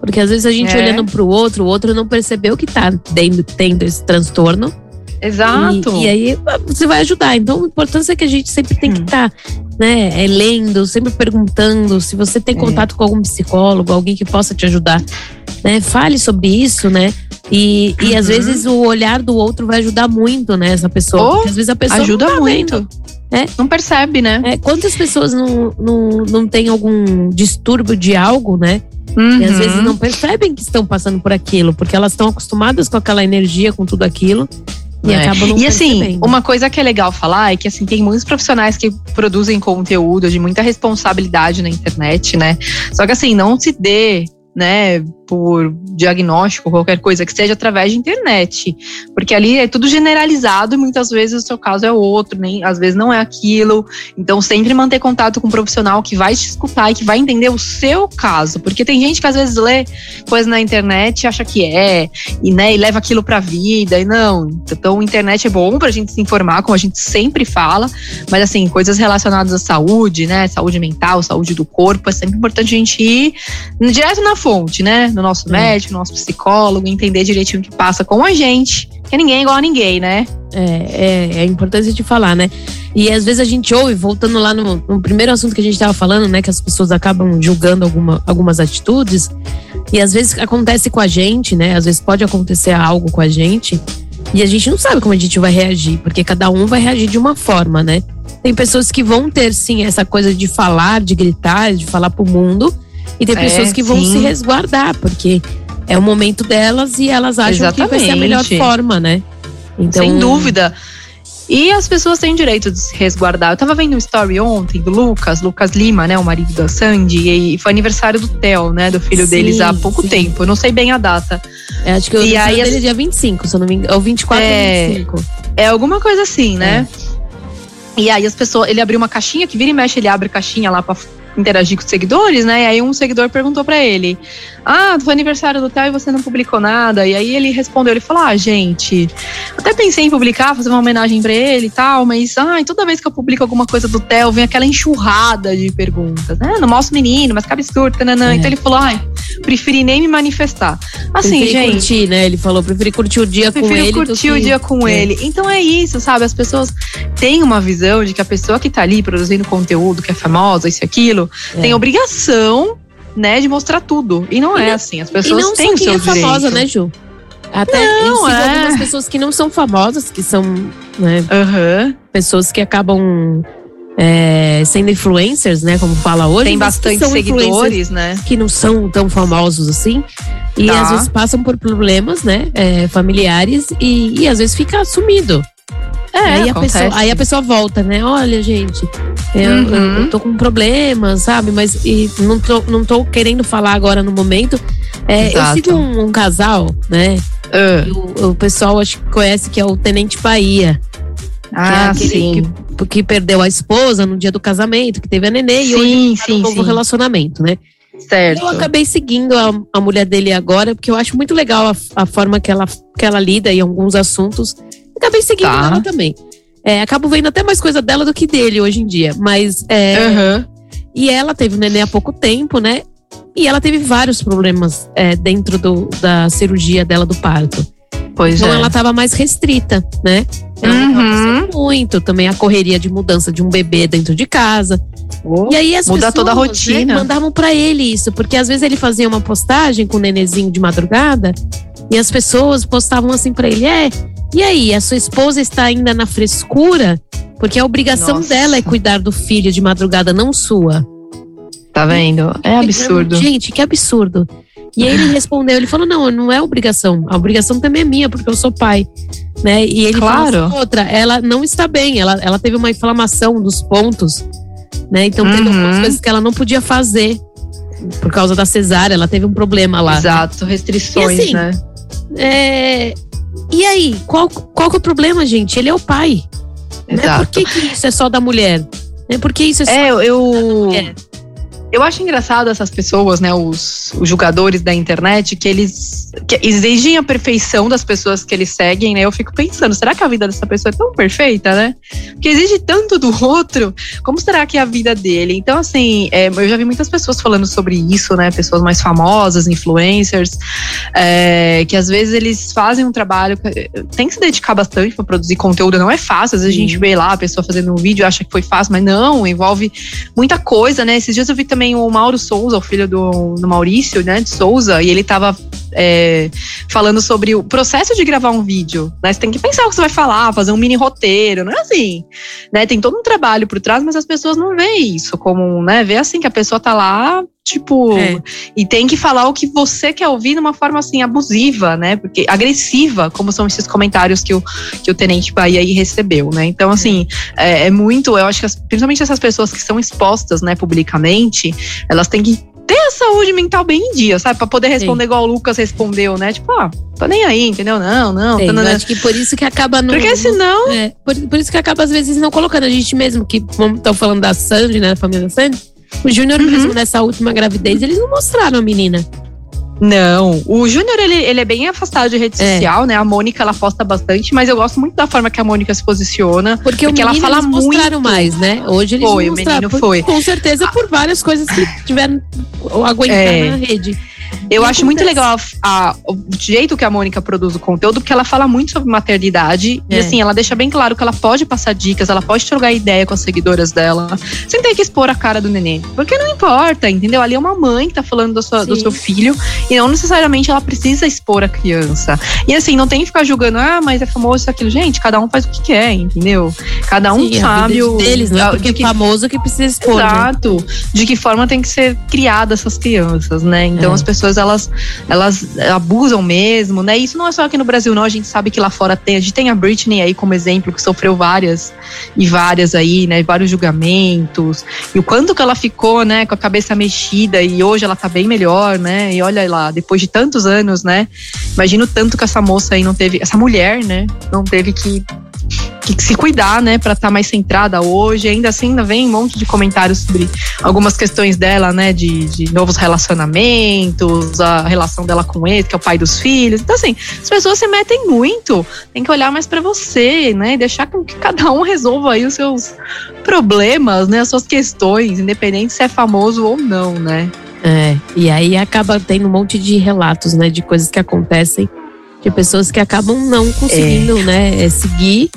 Porque às vezes a gente É. olhando pro outro, o outro não percebeu que tá tendo, tendo esse transtorno. Exato. E, e aí ah, você vai ajudar. Então a importância é que a gente sempre tem que Hum. estar, né, é, lendo, sempre perguntando. Se você tem É. contato com algum psicólogo, alguém que possa te ajudar, né? Fale sobre isso, né? E, e às Uhum. vezes o olhar do outro vai ajudar muito, né, essa pessoa. Oh, às vezes a pessoa Ajuda não tá muito. vendo. É. Não percebe, né? É, quantas pessoas não, não, não têm algum distúrbio de algo, né? E às Uhum. vezes não percebem que estão passando por aquilo, porque elas estão acostumadas com aquela energia, com tudo aquilo, e É. não E assim, uma coisa que é legal falar é que assim, tem muitos profissionais que produzem conteúdo de muita responsabilidade na internet, né? Só que assim, não se dê, né, por diagnóstico, qualquer coisa que seja através de internet. Porque ali é tudo generalizado e muitas vezes o seu caso é outro, nem às vezes não é aquilo. Então, sempre manter contato com um profissional que vai te escutar e que vai entender o seu caso. Porque tem gente que às vezes lê coisa na internet e acha que é, e, né, e leva aquilo pra vida, e não. Então, a internet é bom pra gente se informar, como a gente sempre fala, mas assim, coisas relacionadas à saúde, né, saúde mental, saúde do corpo, é sempre importante a gente ir direto na né, no nosso Hum. médico, no nosso psicólogo, entender direitinho o que passa com a gente, que ninguém é igual a ninguém, né? É, é, é importante de falar, né? E às vezes a gente ouve, voltando lá no, no primeiro assunto que a gente estava falando, né? Que as pessoas acabam julgando alguma, algumas atitudes. E às vezes acontece com a gente, né? Às vezes pode acontecer algo com a gente. E a gente não sabe como a gente vai reagir, porque cada um vai reagir de uma forma, né? Tem pessoas que vão ter, sim, essa coisa de falar, de gritar, de falar pro mundo. E tem É, pessoas que vão sim. se resguardar, porque é o momento delas e elas acham que vai ser a melhor Exatamente. forma, né? Então, Sem dúvida. E as pessoas têm direito de se resguardar. Eu tava vendo um story ontem do Lucas, Lucas Lima, né, o marido da Sandy, e foi aniversário do Theo, né, do filho Sim, deles há pouco sim. tempo. Eu não sei bem a data. É, acho que o E aniversário aí dele é dia 25, se eu não me engano. Ou 24 É. ou 25. É alguma coisa assim, né? E aí as pessoas, ele abriu uma caixinha, que vira e mexe, ele abre caixinha lá pra interagir com os seguidores, né? E aí um seguidor perguntou pra ele: Ah, foi aniversário do Theo e você não publicou nada. E aí ele respondeu, ele falou: Ah, gente, até pensei em publicar, fazer uma homenagem pra ele e tal, mas ai, toda vez que eu publico alguma coisa do Theo, vem aquela enxurrada de perguntas, né? Não mostro o menino, mas que absurdo, tananã. É. Então ele falou: ai, preferi nem me manifestar. Assim, preferi gente. curtir, né? Ele falou, preferi curtir o dia com Prefiro ele. do curtir o que- dia com É. ele. Então é isso, sabe? As pessoas têm uma visão de que a pessoa que tá ali produzindo conteúdo, que é famosa, isso e aquilo, É. tem obrigação, né, de mostrar tudo. E não E é não- assim. As E pessoas não têm só quem é famosa, direito. né, Ju? Até Não, eu sigo é. algumas pessoas que não são famosas, que são né, Aham. pessoas que acabam é, sendo influencers, né? Como fala hoje. Tem bastante seguidores, né? que não são tão famosos assim. E Tá. às vezes passam por problemas, né? é, familiares e, e às vezes fica sumido. É, aí, a acontece. pessoa, aí a pessoa volta, né? Olha, gente, eu, Uhum. eu tô com problemas, sabe? Mas e não, tô, não tô querendo falar agora no momento. É, eu sigo um, um casal, né? Ah, que O, o pessoal acho que conhece que é o Tenente Bahia. ah, que é aquele sim. que, que perdeu a esposa no dia do casamento, que teve a nenê e hoje Sim, tá sim, novo sim. relacionamento, né? Certo. Eu acabei seguindo a, a mulher dele agora, porque eu acho muito legal a, a forma que ela, que ela lida em alguns assuntos. Acabei seguindo Tá. ela também. É, acabo vendo até mais coisa dela do que dele hoje em dia. Mas. é, Aham. E ela teve o neném há pouco tempo, né? E ela teve vários problemas é, dentro do, da cirurgia dela do parto. Pois Então é. ela tava mais restrita, né? Ela Uhum. muito, também a correria de mudança de um bebê dentro de casa. E aí as Muda pessoas, toda a né, rotina. mandavam pra ele isso, porque às vezes ele fazia uma postagem com o nenezinho de madrugada e as pessoas postavam assim pra ele: "É, e aí, a sua esposa está ainda na frescura? Porque a obrigação Nossa. dela é cuidar do filho de madrugada, não sua." Tá vendo? É absurdo. Gente, que absurdo. E aí ele respondeu, ele falou: "Não, não é obrigação. A obrigação também é minha, porque eu sou pai." Né? E ele Claro. falou assim, outra, ela não está bem, ela, ela teve uma inflamação dos pontos, né? Então teve Uhum. algumas coisas que ela não podia fazer por causa da cesárea, ela teve um problema lá. Exato, restrições, E assim, né? É, E aí, qual, qual que é o problema, gente? Ele é o pai. Né? Por Exato. que, que isso é só da mulher? Né? Por que isso é só É, da eu. mulher? Eu acho engraçado essas pessoas, né, os, os jogadores da internet, que eles que exigem a perfeição das pessoas que eles seguem, né? Eu fico pensando, será que a vida dessa pessoa é tão perfeita, né? Porque exige tanto do outro, como será que é a vida dele? Então, assim, é, eu já vi muitas pessoas falando sobre isso, né? Pessoas mais famosas, influencers, é, que às vezes eles fazem um trabalho, que- tem que se dedicar bastante para produzir conteúdo, não é fácil. Às vezes a gente vê lá a pessoa fazendo um vídeo e acha que foi fácil, mas não, envolve muita coisa, né? Esses dias eu vi também o Mauro Souza, o filho do, do Maurício, né, de Souza, e ele tava é, falando sobre o processo de gravar um vídeo, né? Você tem que pensar o que você vai falar, fazer um mini roteiro, não é assim, né? Tem todo um trabalho por trás, mas as pessoas não veem isso como, né? Vê assim que a pessoa tá lá, tipo, É. e tem que falar o que você quer ouvir de uma forma assim abusiva, né? Porque agressiva, como são esses comentários que o, que o Tenente Bahia aí recebeu, né? Então, assim, é, é muito, eu acho que as- principalmente essas pessoas que são expostas, né, publicamente, elas têm que ter a saúde mental bem em dia, sabe? Pra poder responder igual o Lucas respondeu, né? Tipo, ah, tô nem aí, entendeu? Não, não. Eu tanana. acho que por isso que acaba no. Porque senão. É, por, por isso que acaba, às vezes, não colocando a gente mesmo, que estão falando da Sandy, né? Da família da Sandy. O Júnior Uhum. mesmo, nessa última gravidez, eles não mostraram a menina. Não, o Júnior, ele, ele é bem afastado de rede É. social, né? A Mônica, ela posta bastante, mas eu gosto muito da forma que a Mônica se posiciona. Porque, Porque ela fala eles muito. mais, né? Hoje eles Foi, o menino por- foi. Com certeza por várias coisas que tiveram aguentar É. na rede. Eu E acho muito legal a- a- o jeito que a Mônica produz o conteúdo, porque ela fala muito sobre maternidade. E É. assim, ela deixa bem claro que ela pode passar dicas, ela pode trocar ideia com as seguidoras dela, sem ter que expor a cara do neném. Porque não importa, entendeu? Ali é uma mãe que tá falando do, sua- do seu filho, e não necessariamente ela precisa expor a criança. E assim, não tem que ficar julgando, ah, mas é famoso isso, aquilo. Gente, cada um faz o que quer, entendeu? Cada um Sim, a sabe o. deles, não é a- porque de que- é famoso que precisa expor. né? Exato. De que forma tem que ser criada essas crianças, né? Então É. as pessoas elas, elas abusam mesmo, né? Isso não é só aqui no Brasil, não. A gente sabe que lá fora tem. A gente tem a Britney aí como exemplo, que sofreu várias e várias aí, né? Vários julgamentos. E o quanto que ela ficou, né, com a cabeça mexida e hoje ela tá bem melhor, né? E olha lá, depois de tantos anos, né? Imagino tanto que essa moça aí não teve, essa mulher, né, não teve que que se cuidar, né, para estar mais centrada hoje. Ainda assim, ainda vem um monte de comentários sobre algumas questões dela, né, de, de novos relacionamentos, a relação dela com ele, que é o pai dos filhos. Então, assim, as pessoas se metem muito. Tem que olhar mais para você, né, e deixar que cada um resolva aí os seus problemas, né, as suas questões, independente se é famoso ou não, né. É, e aí acaba tendo um monte de relatos, né, de coisas que acontecem, de pessoas que acabam não conseguindo, né, é, seguir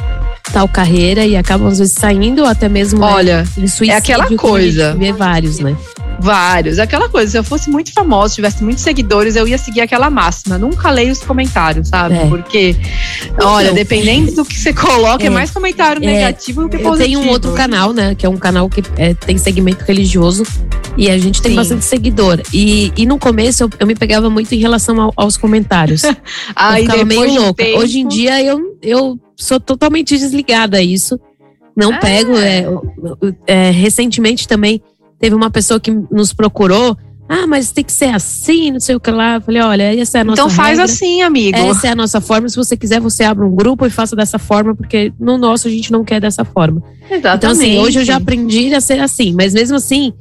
tal carreira e acabam às vezes saindo ou até mesmo né, Olha, em suicídio, é aquela coisa. Vê vários, né? Vários. Aquela coisa, se eu fosse muito famosa, tivesse muitos seguidores, eu ia seguir aquela máxima. Nunca leio os comentários, sabe? É. Porque, olha, Então, dependendo do que você coloca, é, É. mais comentário É. negativo do que positivo. tenho um outro canal, né? Que é um canal que é, tem segmento religioso. E a gente tem Sim. bastante seguidor. E, e no começo eu, eu me pegava muito em relação ao- aos comentários. eu Aí ficava meio louca. tempo- Hoje em dia eu, eu sou totalmente desligada a isso. Não É. pego. é, é, recentemente também teve uma pessoa que nos procurou. Ah, mas tem que ser assim, não sei o que lá. Eu falei, olha, essa é a nossa Então faz regra. assim, amigo. Essa é a nossa forma. Se você quiser, você abre um grupo e faça dessa forma, porque no nosso a gente não quer dessa forma. Exatamente. Então, assim, hoje eu já aprendi a ser assim, mas mesmo assim,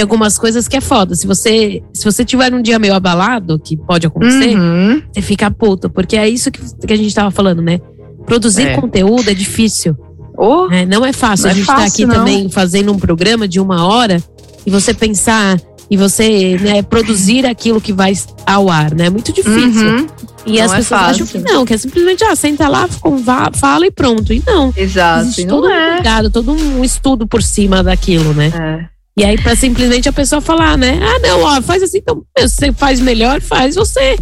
tem algumas coisas que é foda. Se você, se você tiver um dia meio abalado, que pode acontecer, Uhum. você fica puto, porque é isso que, que a gente tava falando, né? Produzir É. conteúdo é difícil, Oh, né? Não é fácil. Não a é gente tá fácil, aqui não. também fazendo um programa de uma hora e você pensar e você né, produzir aquilo que vai ao ar, né? É muito difícil. uhum. E Não as é pessoas acham que não, que é simplesmente, ah, senta lá, fala e pronto. E não. Exato. Existe e todo não um é. cuidado, todo um estudo por cima daquilo, né? É. E aí, pra simplesmente a pessoa falar, né? Ah, não, ó, faz assim, então você faz melhor, faz você.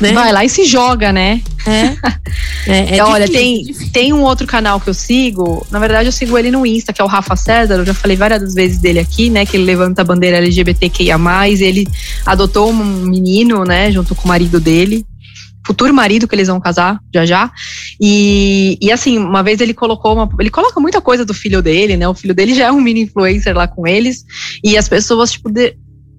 Né? Vai lá e se joga, né? É. É, é Olha, difícil, tem, difícil. tem um outro canal que eu sigo. Na verdade, eu sigo ele no Insta, que é o Rafa César. Eu já falei várias vezes dele aqui, né? Que ele levanta a bandeira LGBTQIA. Ele adotou um menino, né? Junto com o marido dele. Futuro marido que eles vão casar já já. E, e assim, uma vez ele colocou uma. Ele coloca muita coisa do filho dele, né? O filho dele já é um mini influencer lá com eles. E as pessoas, tipo, de,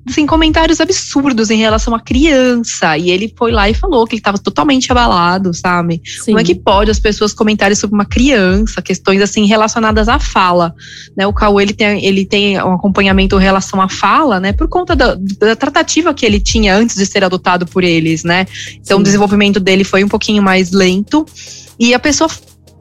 assim, comentários absurdos em relação à criança. E ele foi lá e falou que ele estava totalmente abalado, sabe? Sim. Como é que pode as pessoas comentarem sobre uma criança, questões assim relacionadas à fala, né? O Cauê ele tem, ele tem um acompanhamento em relação à fala, né? Por conta da, da tratativa que ele tinha antes de ser adotado por eles, né? Então Sim. o desenvolvimento dele foi um pouquinho mais lento e a pessoa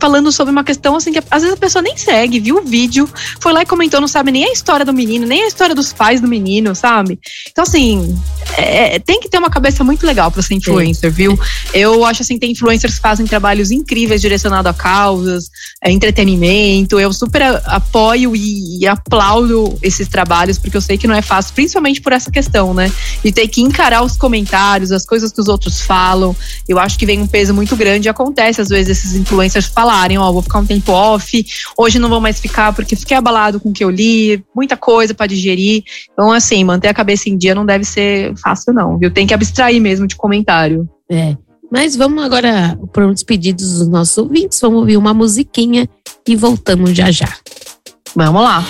falando sobre uma questão assim que às vezes a pessoa nem segue, viu o vídeo, foi lá e comentou, não sabe nem a história do menino, nem a história dos pais do menino, sabe? Então assim, é, tem que ter uma cabeça muito legal para ser influencer, viu? Eu acho assim, tem influencers que fazem trabalhos incríveis direcionados a causas, é, entretenimento. Eu super apoio e, e aplaudo esses trabalhos, porque eu sei que não é fácil, principalmente por essa questão, né? De ter que encarar os comentários, as coisas que os outros falam. Eu acho que vem um peso muito grande e acontece, às vezes, esses influencers falarem, ó, vou ficar um tempo off, hoje não vou mais ficar porque fiquei abalado com o que eu li, muita coisa para digerir. Então, assim, manter a cabeça em dia não deve ser fácil, não, viu? Tem que abstrair mesmo de comentário. É. Mas vamos agora para os pedidos dos nossos ouvintes. Vamos ouvir uma musiquinha e voltamos já já. Vamos lá.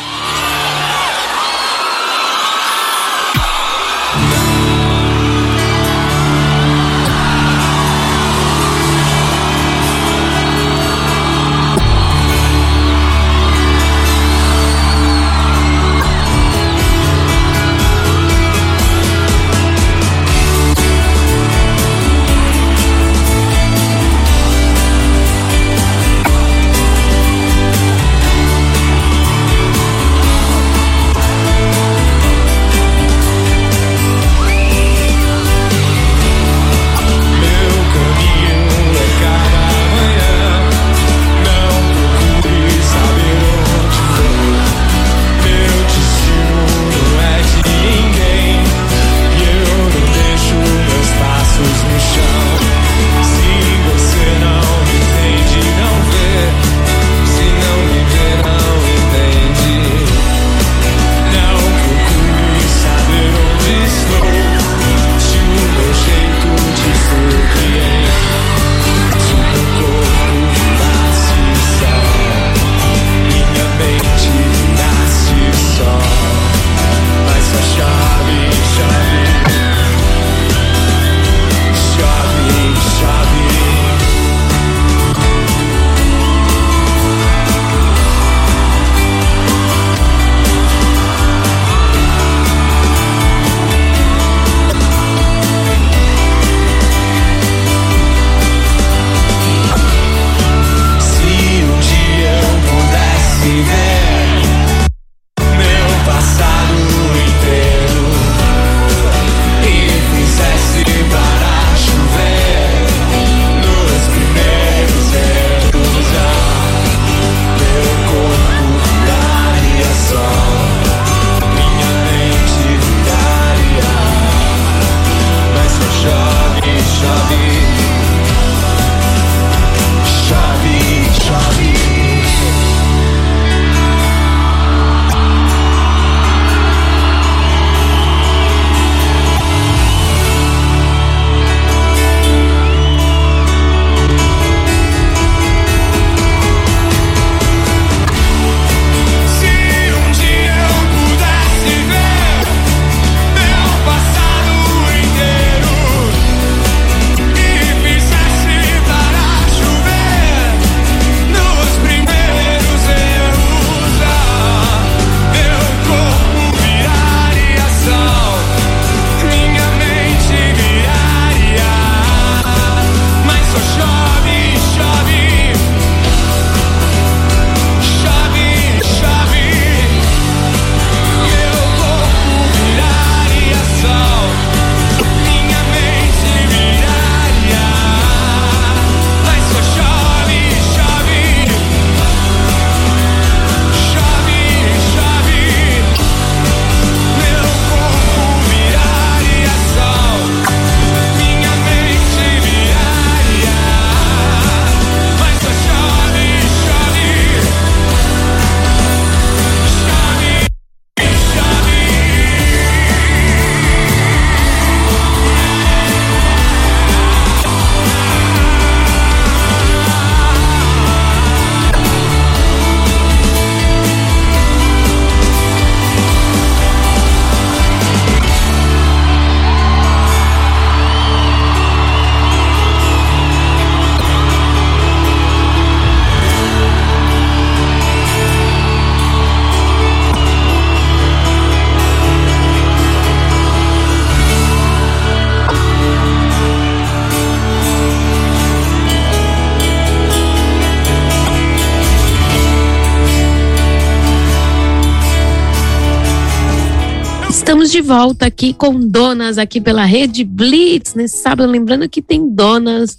Volta aqui com donas aqui pela Rede Blitz nesse sábado. Lembrando que tem donas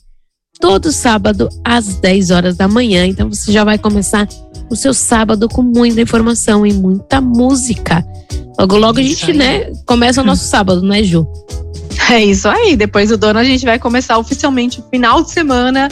todo sábado às 10 horas da manhã. Então você já vai começar o seu sábado com muita informação e muita música. Logo, logo a gente, né, começa o nosso sábado, né, Ju? É isso aí. Depois do dono, a gente vai começar oficialmente o final de semana.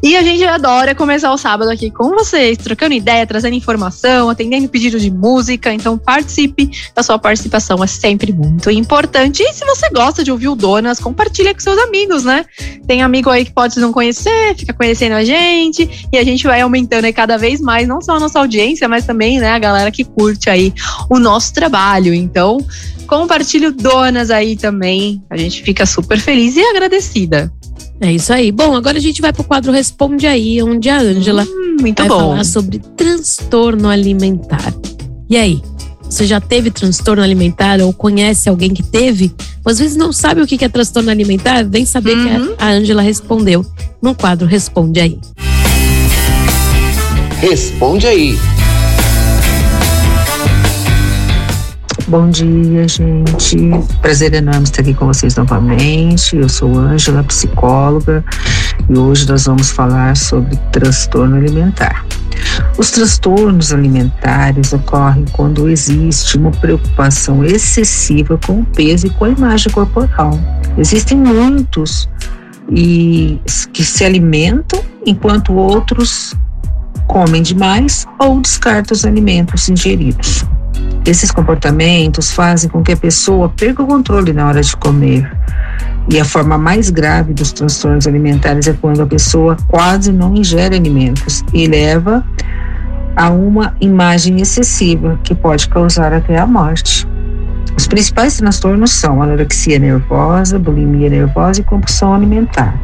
E a gente adora começar o sábado aqui com vocês, trocando ideia, trazendo informação, atendendo pedido de música. Então participe. A sua participação é sempre muito importante. E se você gosta de ouvir o Donas, compartilha com seus amigos, né? Tem amigo aí que pode não conhecer, fica conhecendo a gente. E a gente vai aumentando aí cada vez mais, não só a nossa audiência, mas também, né, a galera que curte aí o nosso trabalho. Então, compartilhe o Donas aí também. A gente fica super feliz e agradecida. É isso aí. Bom, agora a gente vai pro quadro Responde Aí, onde a Ângela Hum, muito vai bom. falar sobre transtorno alimentar. E aí? Você já teve transtorno alimentar ou conhece alguém que teve? Ou às vezes não sabe o que é transtorno alimentar? Vem saber Uhum. que a a Ângela respondeu no quadro Responde Aí. Responde aí. Bom dia, gente. Prazer enorme estar aqui com vocês novamente. Eu sou Ângela, psicóloga, e hoje nós vamos falar sobre transtorno alimentar. Os transtornos alimentares ocorrem quando existe uma preocupação excessiva com o peso e com a imagem corporal. Existem muitos e que se alimentam enquanto outros comem demais ou descartam os alimentos ingeridos. Esses comportamentos fazem com que a pessoa perca o controle na hora de comer. E a forma mais grave dos transtornos alimentares é quando a pessoa quase não ingere alimentos e leva a uma imagem excessiva que pode causar até a morte. Os principais transtornos são anorexia nervosa, bulimia nervosa e compulsão alimentar.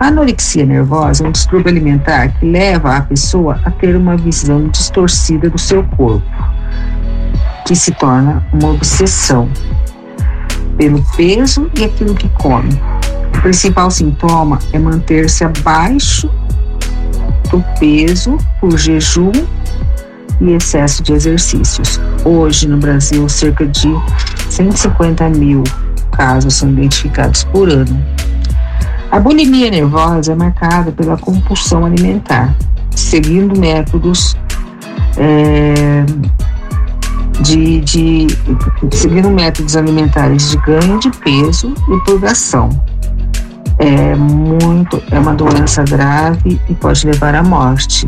A anorexia nervosa é um distúrbio alimentar que leva a pessoa a ter uma visão distorcida do seu corpo que se torna uma obsessão pelo peso e aquilo que come. O principal sintoma é manter-se abaixo do peso por jejum e excesso de exercícios. Hoje, no Brasil, cerca de 150 mil casos são identificados por ano. A bulimia nervosa é marcada pela compulsão alimentar, seguindo métodos é, de, de seguindo métodos alimentares de ganho de peso e purgação. É muito, é uma doença grave e pode levar à morte.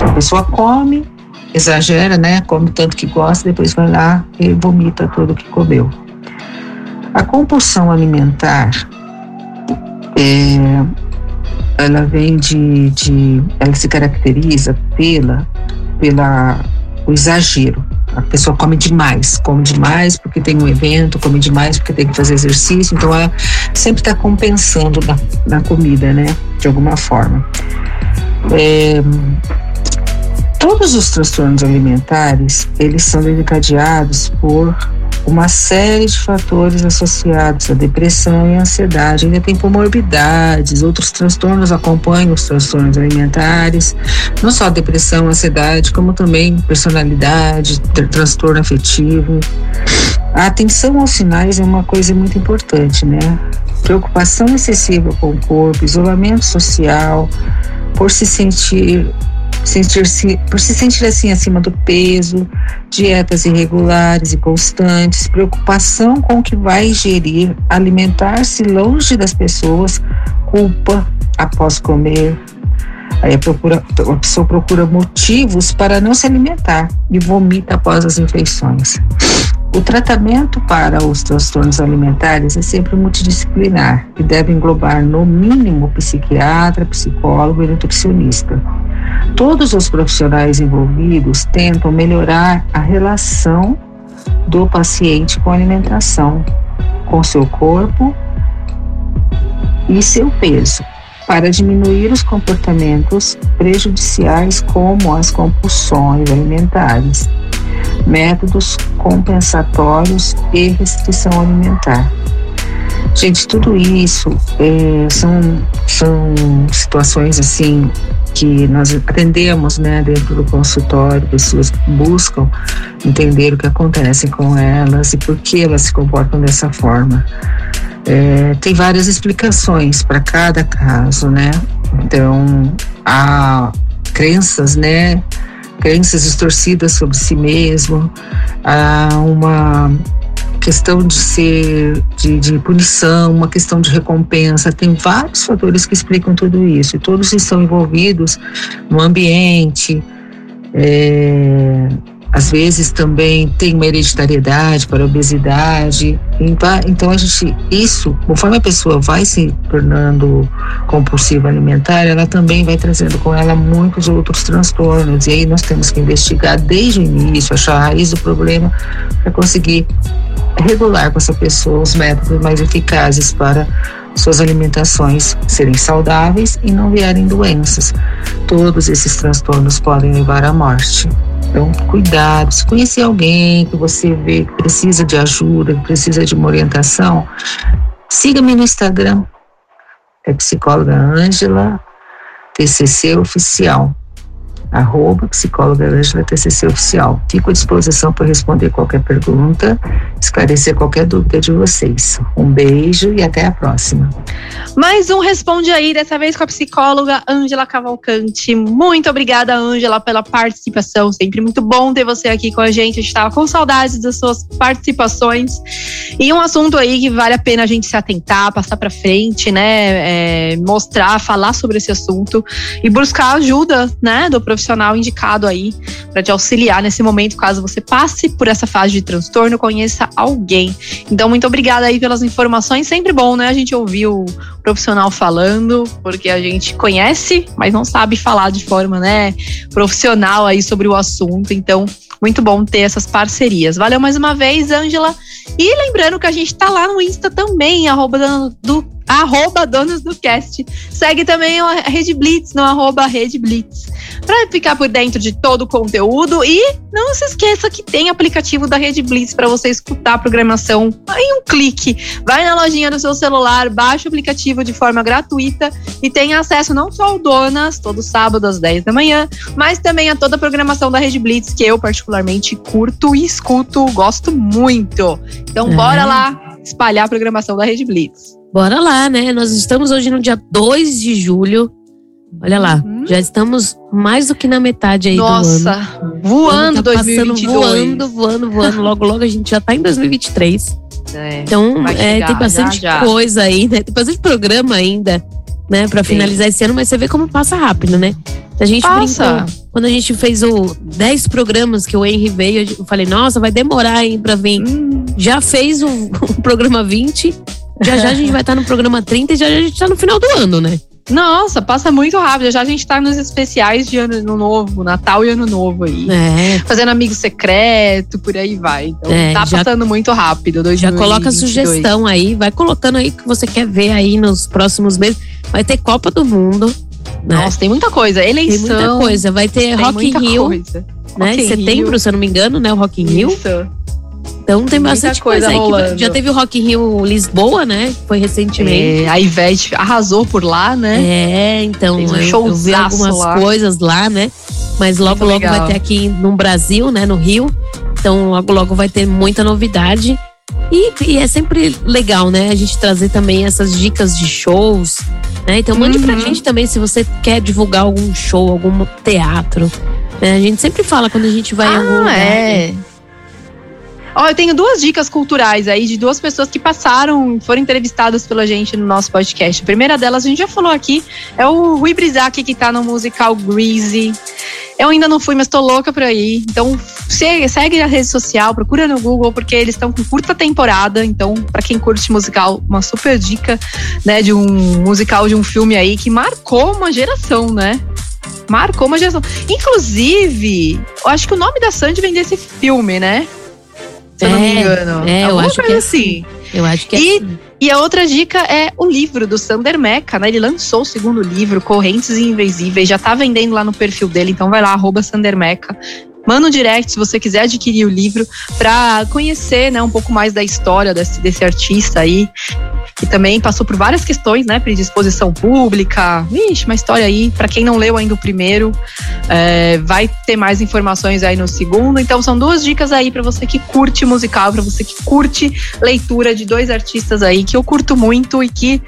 A pessoa come, exagera, né? Come tanto que gosta, depois vai lá e vomita tudo que comeu. A compulsão alimentar, é, ela vem de, de, ela se caracteriza pela, pela o exagero. A pessoa come demais, come demais porque tem um evento, come demais porque tem que fazer exercício, então ela sempre está compensando na, na comida, né? De alguma forma. É, todos os transtornos alimentares, eles são desencadeados por uma série de fatores associados à depressão e ansiedade. Ainda tem comorbidades, outros transtornos acompanham os transtornos alimentares, não só depressão, ansiedade, como também personalidade, tr- transtorno afetivo. A atenção aos sinais é uma coisa muito importante, né? Preocupação excessiva com o corpo, isolamento social, por se sentir sentir-se por se sentir assim acima do peso, dietas irregulares e constantes, preocupação com o que vai ingerir, alimentar-se longe das pessoas, culpa após comer. Aí a, procura, a pessoa procura motivos para não se alimentar e vomita após as refeições. O tratamento para os transtornos alimentares é sempre multidisciplinar e deve englobar, no mínimo, psiquiatra, psicólogo e nutricionista. Todos os profissionais envolvidos tentam melhorar a relação do paciente com a alimentação, com seu corpo e seu peso, para diminuir os comportamentos prejudiciais como as compulsões alimentares, métodos compensatórios e restrição alimentar. Gente, tudo isso é, são, são situações assim que nós atendemos, né, dentro do consultório, pessoas buscam entender o que acontece com elas e por que elas se comportam dessa forma. É, tem várias explicações para cada caso, né? Então, há crenças, né? Crenças distorcidas sobre si mesmo, há uma questão de ser de, de, punição, uma questão de recompensa, tem vários fatores que explicam tudo isso, e todos estão envolvidos no ambiente, é, às vezes também tem uma hereditariedade para obesidade. Então a gente, isso, conforme a pessoa vai se tornando compulsiva alimentar, ela também vai trazendo com ela muitos outros transtornos. E aí nós temos que investigar desde o início, achar a raiz do problema para conseguir regular com essa pessoa os métodos mais eficazes para suas alimentações serem saudáveis e não vierem doenças. Todos esses transtornos podem levar à morte. Então, cuidado. Se conhecer alguém que você vê que precisa de ajuda, que precisa de uma orientação, siga-me no Instagram. É psicóloga Ângela, TCC Oficial arroba psicóloga Angela TCC Oficial. Fico à disposição para responder qualquer pergunta, esclarecer qualquer dúvida de vocês. Um beijo e até a próxima. Mais um Responde Aí, dessa vez com a psicóloga Ângela Cavalcante. Muito obrigada, Ângela, pela participação. Sempre muito bom ter você aqui com a gente. A gente estava com saudades das suas participações. E um assunto aí que vale a pena a gente se atentar, passar para frente, né? É, mostrar, falar sobre esse assunto e buscar ajuda, né, do profissional profissional indicado aí para te auxiliar nesse momento, caso você passe por essa fase de transtorno, conheça alguém. Então, muito obrigada aí pelas informações. Sempre bom, né? A gente ouvir o profissional falando, porque a gente conhece, mas não sabe falar de forma, né, profissional aí sobre o assunto. Então, muito bom ter essas parcerias. Valeu mais uma vez, Ângela. E lembrando que a gente tá lá no Insta também, arroba do arroba Donos do Cast. Segue também a Rede Blitz no arroba Rede Blitz. Para ficar por dentro de todo o conteúdo e não se esqueça que tem aplicativo da Rede Blitz para você escutar a programação em um clique. Vai na lojinha do seu celular, baixa o aplicativo de forma gratuita e tem acesso não só ao Donas, todo sábado às 10 da manhã, mas também a toda a programação da Rede Blitz, que eu particularmente curto e escuto, gosto muito. Então é. bora lá espalhar a programação da Rede Blitz. Bora lá, né? Nós estamos hoje no dia 2 de julho. Olha lá, uhum. já estamos mais do que na metade aí Nossa, do ano. voando tá 2022. voando, voando, voando. Logo, logo a gente já tá em 2023. É, então, é, chegar, tem bastante já, já. coisa aí, né? Tem bastante programa ainda, né? Pra Sim. finalizar esse ano, mas você vê como passa rápido, né? A gente Passa. brincou. Quando a gente fez o 10 programas que o Henry veio, eu falei, nossa, vai demorar aí pra vir. Hum. Já fez o, o programa 20 já já a gente vai estar no programa 30 e já, já a gente tá no final do ano, né? Nossa, passa muito rápido. Já a gente tá nos especiais de ano novo, Natal e Ano Novo aí. É. Fazendo amigo secreto, por aí vai. Então é, tá já, passando muito rápido. 2022. Já coloca a sugestão aí, vai colocando aí o que você quer ver aí nos próximos meses. Vai ter Copa do Mundo. Né? Nossa, tem muita coisa. Eleição. Tem muita coisa. Vai ter Rock in Rio. Coisa. Né? Rock em setembro, Rio. se eu não me engano, né? O Rock in Rio. Isso. Então tem bastante coisa, coisa aí. já teve o Rock in Rio Lisboa, né? Foi recentemente. É, a Ivete arrasou por lá, né? É, então um eu, eu vi algumas lá. coisas lá, né? Mas logo, Muito logo legal. vai ter aqui no Brasil, né? No Rio. Então logo, logo vai ter muita novidade. E, e, é sempre legal, né? A gente trazer também essas dicas de shows, né? Então mande uhum. pra gente também se você quer divulgar algum show, algum teatro. Né? A gente sempre fala quando a gente vai ah, em algum lugar. É. Né? Ó, eu tenho duas dicas culturais aí de duas pessoas que passaram, foram entrevistadas pela gente no nosso podcast. A primeira delas, a gente já falou aqui, é o Rui Brizac, que tá no musical Greasy. Eu ainda não fui, mas tô louca pra ir. Então, segue a rede social, procura no Google, porque eles estão com curta temporada. Então, para quem curte musical, uma super dica, né, de um musical de um filme aí que marcou uma geração, né? Marcou uma geração. Inclusive, eu acho que o nome da Sandy vem desse filme, né? Se eu não me é, engano. É, eu acho que é assim. assim. Eu acho que é e, assim. E a outra dica é o livro do Sander Meca, né? Ele lançou o segundo livro, Correntes Invisíveis, já tá vendendo lá no perfil dele, então vai lá, arroba Sander Meca. Manda um direct se você quiser adquirir o livro para conhecer, né, um pouco mais da história desse, desse artista aí que também passou por várias questões, né? Predisposição pública. Vixe, uma história aí. Para quem não leu ainda o primeiro, é, vai ter mais informações aí no segundo. Então, são duas dicas aí para você que curte musical, para você que curte leitura de dois artistas aí que eu curto muito e que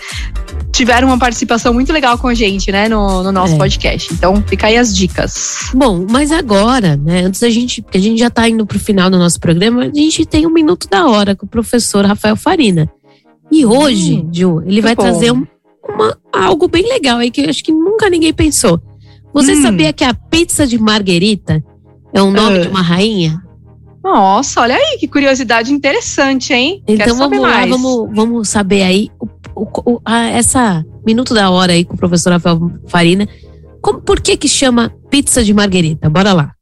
tiveram uma participação muito legal com a gente, né, no, no nosso É. podcast. Então, fica aí as dicas. Bom, mas agora, né, antes da gente, porque a gente já tá indo pro final do nosso programa, a gente tem um minuto da hora com o professor Rafael Farina. E hoje, Hum, Ju, ele vai bom. trazer um- uma, algo bem legal aí que eu acho que nunca ninguém pensou. Você Hum. sabia que a pizza de marguerita é o nome Ah. de uma rainha? Nossa, olha aí, que curiosidade interessante, hein? Quero Então saber vamos lá, mais. vamos, vamos saber aí o, o- o- a- essa minuto da hora aí com o professor Rafael Farina. Como, por que que chama pizza de marguerita? Bora lá.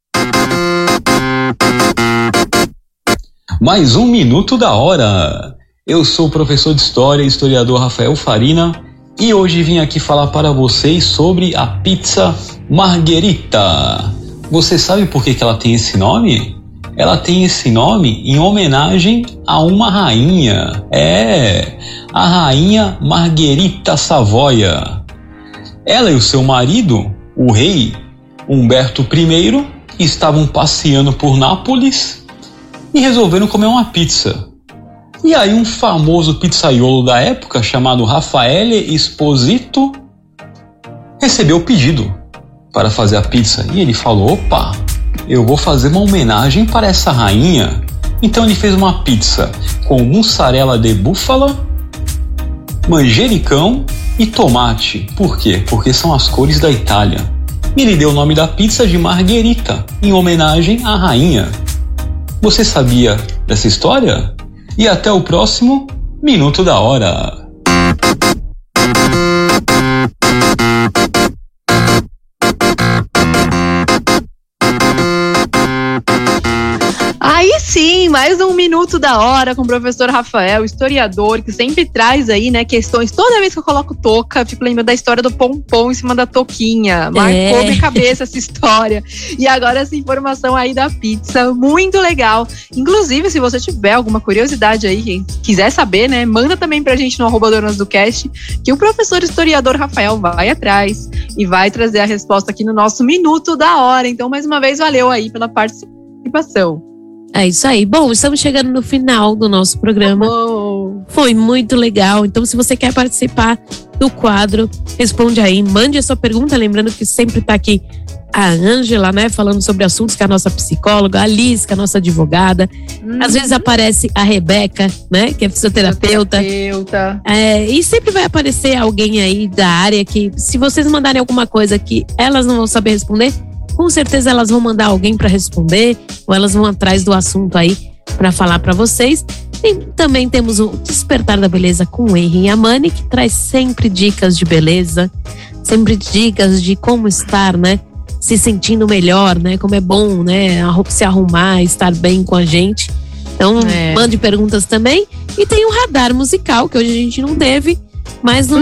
Mais um minuto da hora. Eu sou o professor de História e historiador Rafael Farina e hoje vim aqui falar para vocês sobre a pizza Margherita. Você sabe por que, que ela tem esse nome? Ela tem esse nome em homenagem a uma rainha. É, a rainha Margherita Savoia. Ela e o seu marido, o rei Humberto I, estavam passeando por Nápoles e resolveram comer uma pizza. E aí um famoso pizzaiolo da época, chamado Raffaele Esposito, recebeu o pedido para fazer a pizza. E ele falou, opa, eu vou fazer uma homenagem para essa rainha. Então ele fez uma pizza com mussarela de búfala, manjericão e tomate. Por quê? Porque são as cores da Itália. E ele deu o nome da pizza de Margherita, em homenagem à rainha. Você sabia dessa história? E até o próximo Minuto da Hora. Mais um minuto da hora com o professor Rafael, historiador, que sempre traz aí, né, questões. Toda vez que eu coloco touca, eu fico lembrando da história do pompom em cima da touquinha. Marcou É. minha cabeça essa história. E agora essa informação aí da pizza, muito legal. Inclusive, se você tiver alguma curiosidade aí, quiser saber, né, manda também pra gente no arroba Donas do Cast, que o professor historiador Rafael vai atrás e vai trazer a resposta aqui no nosso minuto da hora. Então, mais uma vez, valeu aí pela participação. É isso aí. Bom, estamos chegando no final do nosso programa. Foi muito legal. Então, se você quer participar do quadro, responde aí, mande a sua pergunta. Lembrando que sempre está aqui a Ângela, né, falando sobre assuntos com a nossa psicóloga, a Liz, que é a nossa advogada. Às vezes aparece a Rebeca, né, que é fisioterapeuta. Terapeuta. É, e sempre vai aparecer alguém aí da área que, se vocês mandarem alguma coisa que elas não vão saber responder, com certeza elas vão mandar alguém para responder, ou elas vão atrás do assunto aí para falar para vocês. E também temos o Despertar da Beleza com o Henry Yamani, que traz sempre dicas de beleza, sempre dicas de como estar, né? Se sentindo melhor, né? Como é bom, né? Se arrumar, estar bem com a gente. Então, É. mande perguntas também. E tem o radar musical, que hoje a gente não teve, mas no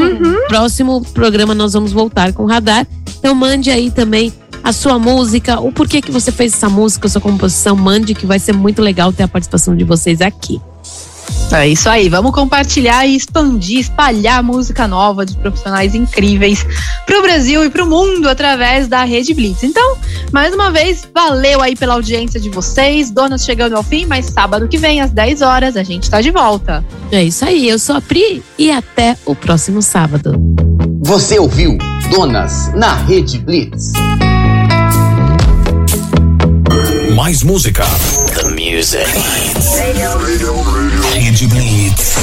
próximo programa nós vamos voltar com o radar. Então, mande aí também a sua música, o porquê que você fez essa música, a sua composição, mande, que vai ser muito legal ter a participação de vocês aqui. É isso aí, vamos compartilhar e expandir, espalhar música nova de profissionais incríveis pro Brasil e pro mundo através da Rede Blitz. Então, mais uma vez, valeu aí pela audiência de vocês. Donas chegando ao fim, mas sábado que vem, às 10 horas, a gente tá de volta. É isso aí, eu sou a Pri e até o próximo sábado. Você ouviu Donas na Rede Blitz. Mais música. The music. Rede Blitz.